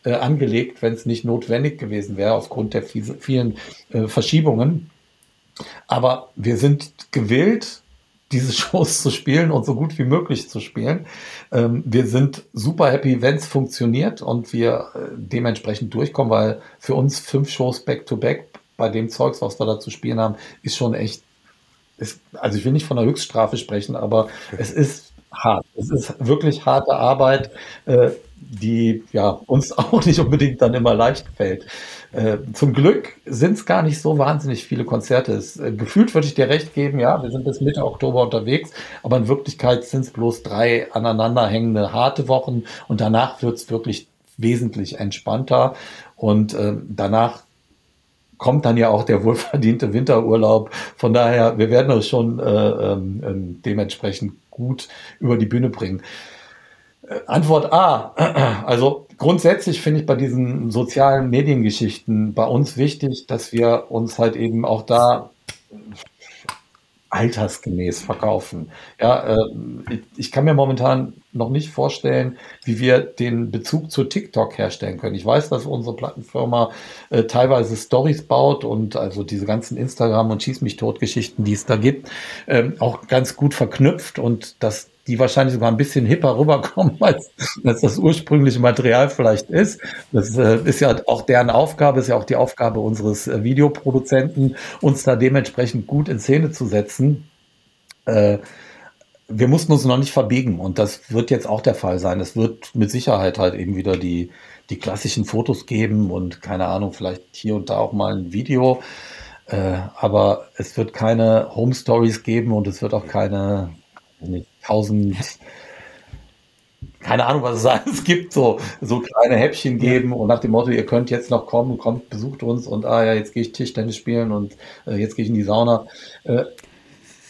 äh, angelegt, wenn es nicht notwendig gewesen wäre, aufgrund der vielen äh, Verschiebungen. Aber wir sind gewillt, diese Shows zu spielen und so gut wie möglich zu spielen. Ähm, wir sind super happy, wenn es funktioniert und wir äh, dementsprechend durchkommen, weil für uns fünf Shows back-to-back -back bei dem Zeugs, was wir da zu spielen haben, ist schon echt ist, also ich will nicht von der Höchststrafe sprechen, aber es ist hart. Es ist wirklich harte Arbeit, äh, die ja uns auch nicht unbedingt dann immer leicht fällt. Äh, zum Glück sind es gar nicht so wahnsinnig viele Konzerte. Es, äh, gefühlt würde ich dir recht geben, ja, wir sind bis Mitte Oktober unterwegs, aber in Wirklichkeit sind es bloß drei aneinanderhängende harte Wochen und danach wird es wirklich wesentlich entspannter und äh, danach kommt dann ja auch der wohlverdiente Winterurlaub. Von daher, wir werden uns schon äh, ähm, ähm, dementsprechend gut über die Bühne bringen. Äh, Antwort A. Also grundsätzlich finde ich bei diesen sozialen Mediengeschichten bei uns wichtig, dass wir uns halt eben auch da altersgemäß verkaufen. Ja, äh, ich kann mir momentan noch nicht vorstellen, wie wir den Bezug zu TikTok herstellen können. Ich weiß, dass unsere Plattenfirma äh, teilweise Stories baut und also diese ganzen Instagram und Schieß mich tot Geschichten, die es da gibt, ähm, auch ganz gut verknüpft und dass die wahrscheinlich sogar ein bisschen hipper rüberkommen, als, als das ursprüngliche Material vielleicht ist. Das äh, ist ja auch deren Aufgabe, ist ja auch die Aufgabe unseres äh, Videoproduzenten, uns da dementsprechend gut in Szene zu setzen. Äh, wir mussten uns noch nicht verbiegen und das wird jetzt auch der Fall sein. Es wird mit Sicherheit halt eben wieder die, die klassischen Fotos geben und keine Ahnung, vielleicht hier und da auch mal ein Video. Äh, aber es wird keine Home Stories geben und es wird auch keine nicht, tausend, keine Ahnung, was es alles gibt, so, so kleine Häppchen geben und nach dem Motto, ihr könnt jetzt noch kommen, kommt, besucht uns und ah ja, jetzt gehe ich Tischtennis spielen und äh, jetzt gehe ich in die Sauna. Äh,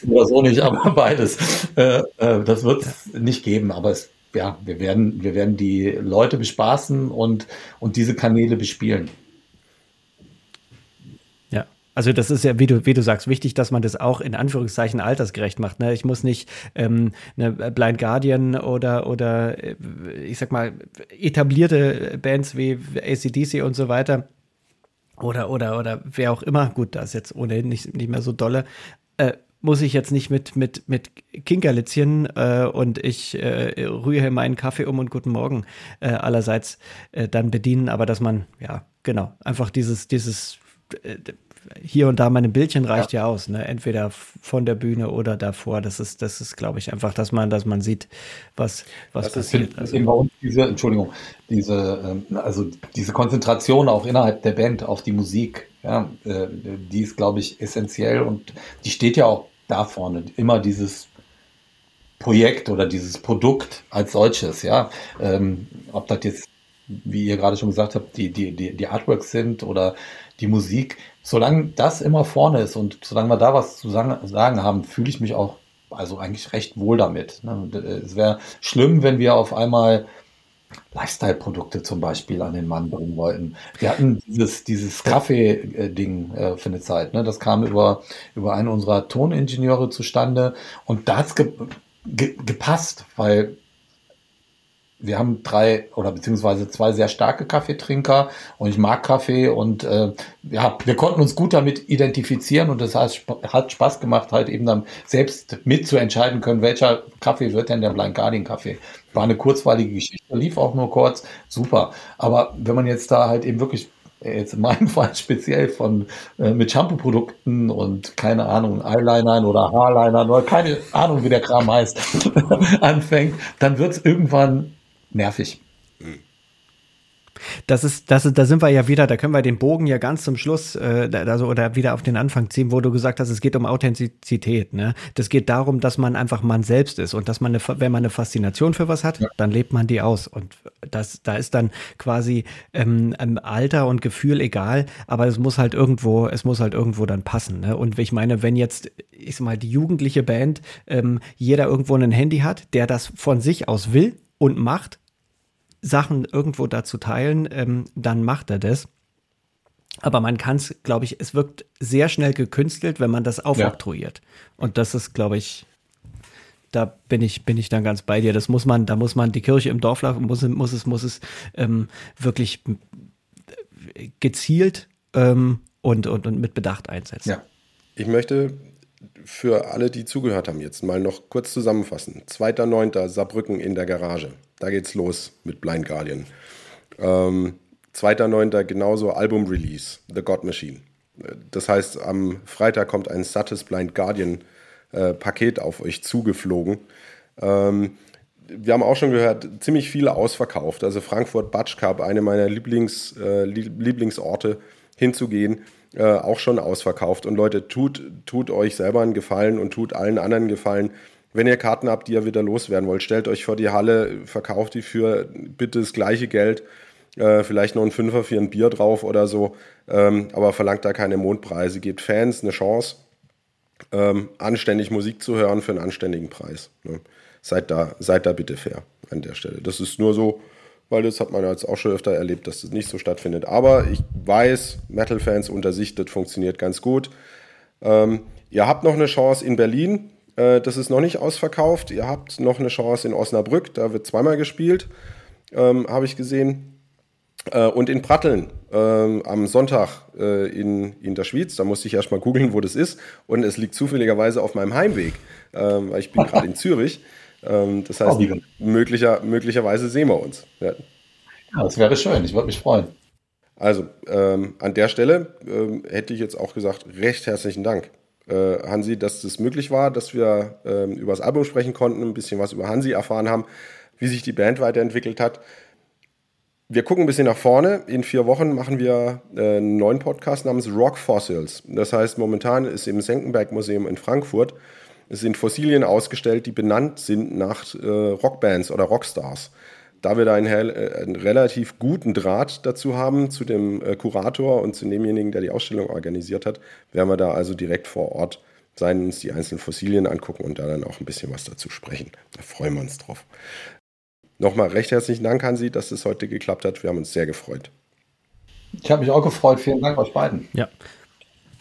oder so nicht, aber beides. Äh, äh, das wird es nicht geben, aber es, ja, wir werden, wir werden die Leute bespaßen und, und diese Kanäle bespielen. Also das ist ja, wie du, wie du sagst, wichtig, dass man das auch in Anführungszeichen altersgerecht macht. Ne? Ich muss nicht ähm, eine Blind Guardian oder, oder äh, ich sag mal, etablierte Bands wie ACDC und so weiter oder, oder, oder wer auch immer, gut, da ist jetzt ohnehin nicht, nicht mehr so dolle, äh, muss ich jetzt nicht mit, mit, mit Kinkerlitzchen äh, und ich äh, rühre meinen Kaffee um und guten Morgen äh, allerseits äh, dann bedienen, aber dass man, ja, genau, einfach dieses, dieses äh, hier und da mal ein Bildchen reicht ja, ja aus, ne? Entweder von der Bühne oder davor. Das ist, das ist, glaube ich, einfach, dass man, dass man sieht, was, was das passiert. Ist, also, bei uns diese, Entschuldigung, diese, ähm, also diese Konzentration auch innerhalb der Band auf die Musik, ja, äh, die ist, glaube ich, essentiell und die steht ja auch da vorne. Immer dieses Projekt oder dieses Produkt als solches, ja. Ähm, ob das jetzt, wie ihr gerade schon gesagt habt, die, die, die, die Artworks sind oder die Musik, solange das immer vorne ist und solange wir da was zu sagen haben, fühle ich mich auch also eigentlich recht wohl damit. Ne? Es wäre schlimm, wenn wir auf einmal Lifestyle-Produkte zum Beispiel an den Mann bringen wollten. Wir hatten dieses, dieses Kaffee-Ding äh, für eine Zeit. Ne? Das kam über, über einen unserer Toningenieure zustande und da hat es ge ge gepasst, weil wir haben drei oder beziehungsweise zwei sehr starke Kaffeetrinker und ich mag Kaffee und äh, ja, wir konnten uns gut damit identifizieren und das heißt, hat Spaß gemacht, halt eben dann selbst mitzuentscheiden können, welcher Kaffee wird denn der Blind Guardian Kaffee. War eine kurzweilige Geschichte, lief auch nur kurz, super. Aber wenn man jetzt da halt eben wirklich jetzt in meinem Fall speziell von äh, mit Shampoo-Produkten und keine Ahnung, Eyelinern oder Haarlinern oder keine Ahnung, wie der Kram heißt, anfängt, dann wird es irgendwann nervig. Das ist, das ist, da sind wir ja wieder, da können wir den Bogen ja ganz zum Schluss, äh, also oder wieder auf den Anfang ziehen, wo du gesagt hast, es geht um Authentizität. Ne? Das geht darum, dass man einfach man selbst ist und dass man, eine, wenn man eine Faszination für was hat, ja. dann lebt man die aus. Und das, da ist dann quasi ähm, Alter und Gefühl egal, aber es muss halt irgendwo, es muss halt irgendwo dann passen. Ne? Und ich meine, wenn jetzt, ich sag mal, die jugendliche Band, ähm, jeder irgendwo ein Handy hat, der das von sich aus will und macht, Sachen irgendwo dazu teilen, ähm, dann macht er das. Aber man kann es, glaube ich, es wirkt sehr schnell gekünstelt, wenn man das aufoktroyiert. Ja. Und das ist, glaube ich, da bin ich, bin ich dann ganz bei dir. Das muss man, da muss man die Kirche im Dorf lassen, muss, muss es, muss es ähm, wirklich gezielt ähm, und, und, und mit Bedacht einsetzen. Ja. Ich möchte für alle, die zugehört haben, jetzt mal noch kurz zusammenfassen. 2.9. Saarbrücken in der Garage. Da geht's los mit Blind Guardian. Ähm, 2.9. genauso Album-Release, The God Machine. Das heißt, am Freitag kommt ein sattes Blind Guardian äh, Paket auf euch zugeflogen. Ähm, wir haben auch schon gehört, ziemlich viele ausverkauft. Also Frankfurt Batsch Cup, eine meiner Lieblings, äh, Lieblingsorte hinzugehen äh, auch schon ausverkauft. Und Leute, tut, tut euch selber einen Gefallen und tut allen anderen Gefallen. Wenn ihr Karten habt, die ihr wieder loswerden wollt, stellt euch vor die Halle, verkauft die für bitte das gleiche Geld, äh, vielleicht noch ein Fünfer für ein Bier drauf oder so, ähm, aber verlangt da keine Mondpreise, gebt Fans eine Chance, ähm, anständig Musik zu hören für einen anständigen Preis. Ne? Seid, da, seid da bitte fair an der Stelle. Das ist nur so, weil das hat man jetzt auch schon öfter erlebt, dass das nicht so stattfindet. Aber ich weiß, Metal-Fans unter sich, das funktioniert ganz gut. Ähm, ihr habt noch eine Chance in Berlin, äh, das ist noch nicht ausverkauft. Ihr habt noch eine Chance in Osnabrück, da wird zweimal gespielt, ähm, habe ich gesehen. Äh, und in Pratteln ähm, am Sonntag äh, in, in der Schweiz. Da musste ich erst mal googeln, wo das ist. Und es liegt zufälligerweise auf meinem Heimweg, ähm, weil ich bin gerade in Zürich. Ähm, das heißt, oh, möglicher, möglicherweise sehen wir uns. Ja. ja das wäre schön. Ich würde mich freuen. Also ähm, an der Stelle ähm, hätte ich jetzt auch gesagt, recht herzlichen Dank, äh, Hansi, dass das möglich war, dass wir ähm, über das Album sprechen konnten, ein bisschen was über Hansi erfahren haben, wie sich die Band weiterentwickelt hat. Wir gucken ein bisschen nach vorne. In vier Wochen machen wir äh, einen neuen Podcast namens Rock Fossils. Das heißt, momentan ist im Senckenberg Museum in Frankfurt es sind Fossilien ausgestellt, die benannt sind nach äh, Rockbands oder Rockstars. Da wir da einen, äh, einen, relativ guten Draht dazu haben, zu dem äh, Kurator und zu demjenigen, der die Ausstellung organisiert hat, werden wir da also direkt vor Ort sein, uns die einzelnen Fossilien angucken und da dann auch ein bisschen was dazu sprechen. Da freuen wir uns drauf. Nochmal recht herzlichen Dank, Hansi, dass es heute geklappt hat. Wir haben uns sehr gefreut. Ich habe mich auch gefreut. Vielen Dank euch beiden. Ja.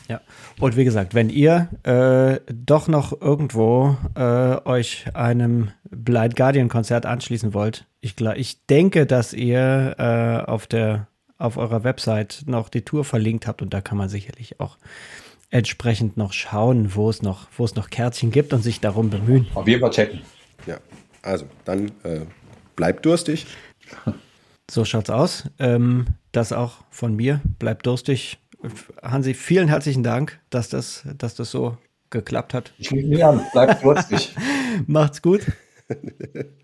Ja. Und wie gesagt, wenn ihr äh, doch noch irgendwo äh, euch einem Blind Guardian Konzert anschließen wollt, ich, ich denke, dass ihr äh, auf der auf eurer Website noch die Tour verlinkt habt und da kann man sicherlich auch entsprechend noch schauen, wo es noch, wo es noch Kärtchen gibt und sich darum bemühen. Auf jeden Fall checken. Ja, also dann äh, bleibt durstig. So schaut's aus. Ähm, das auch von mir. Bleibt durstig. Hansi, vielen herzlichen Dank, dass das, dass das so geklappt hat. Ich nehme mich an. Bleibt durstig. Macht's gut.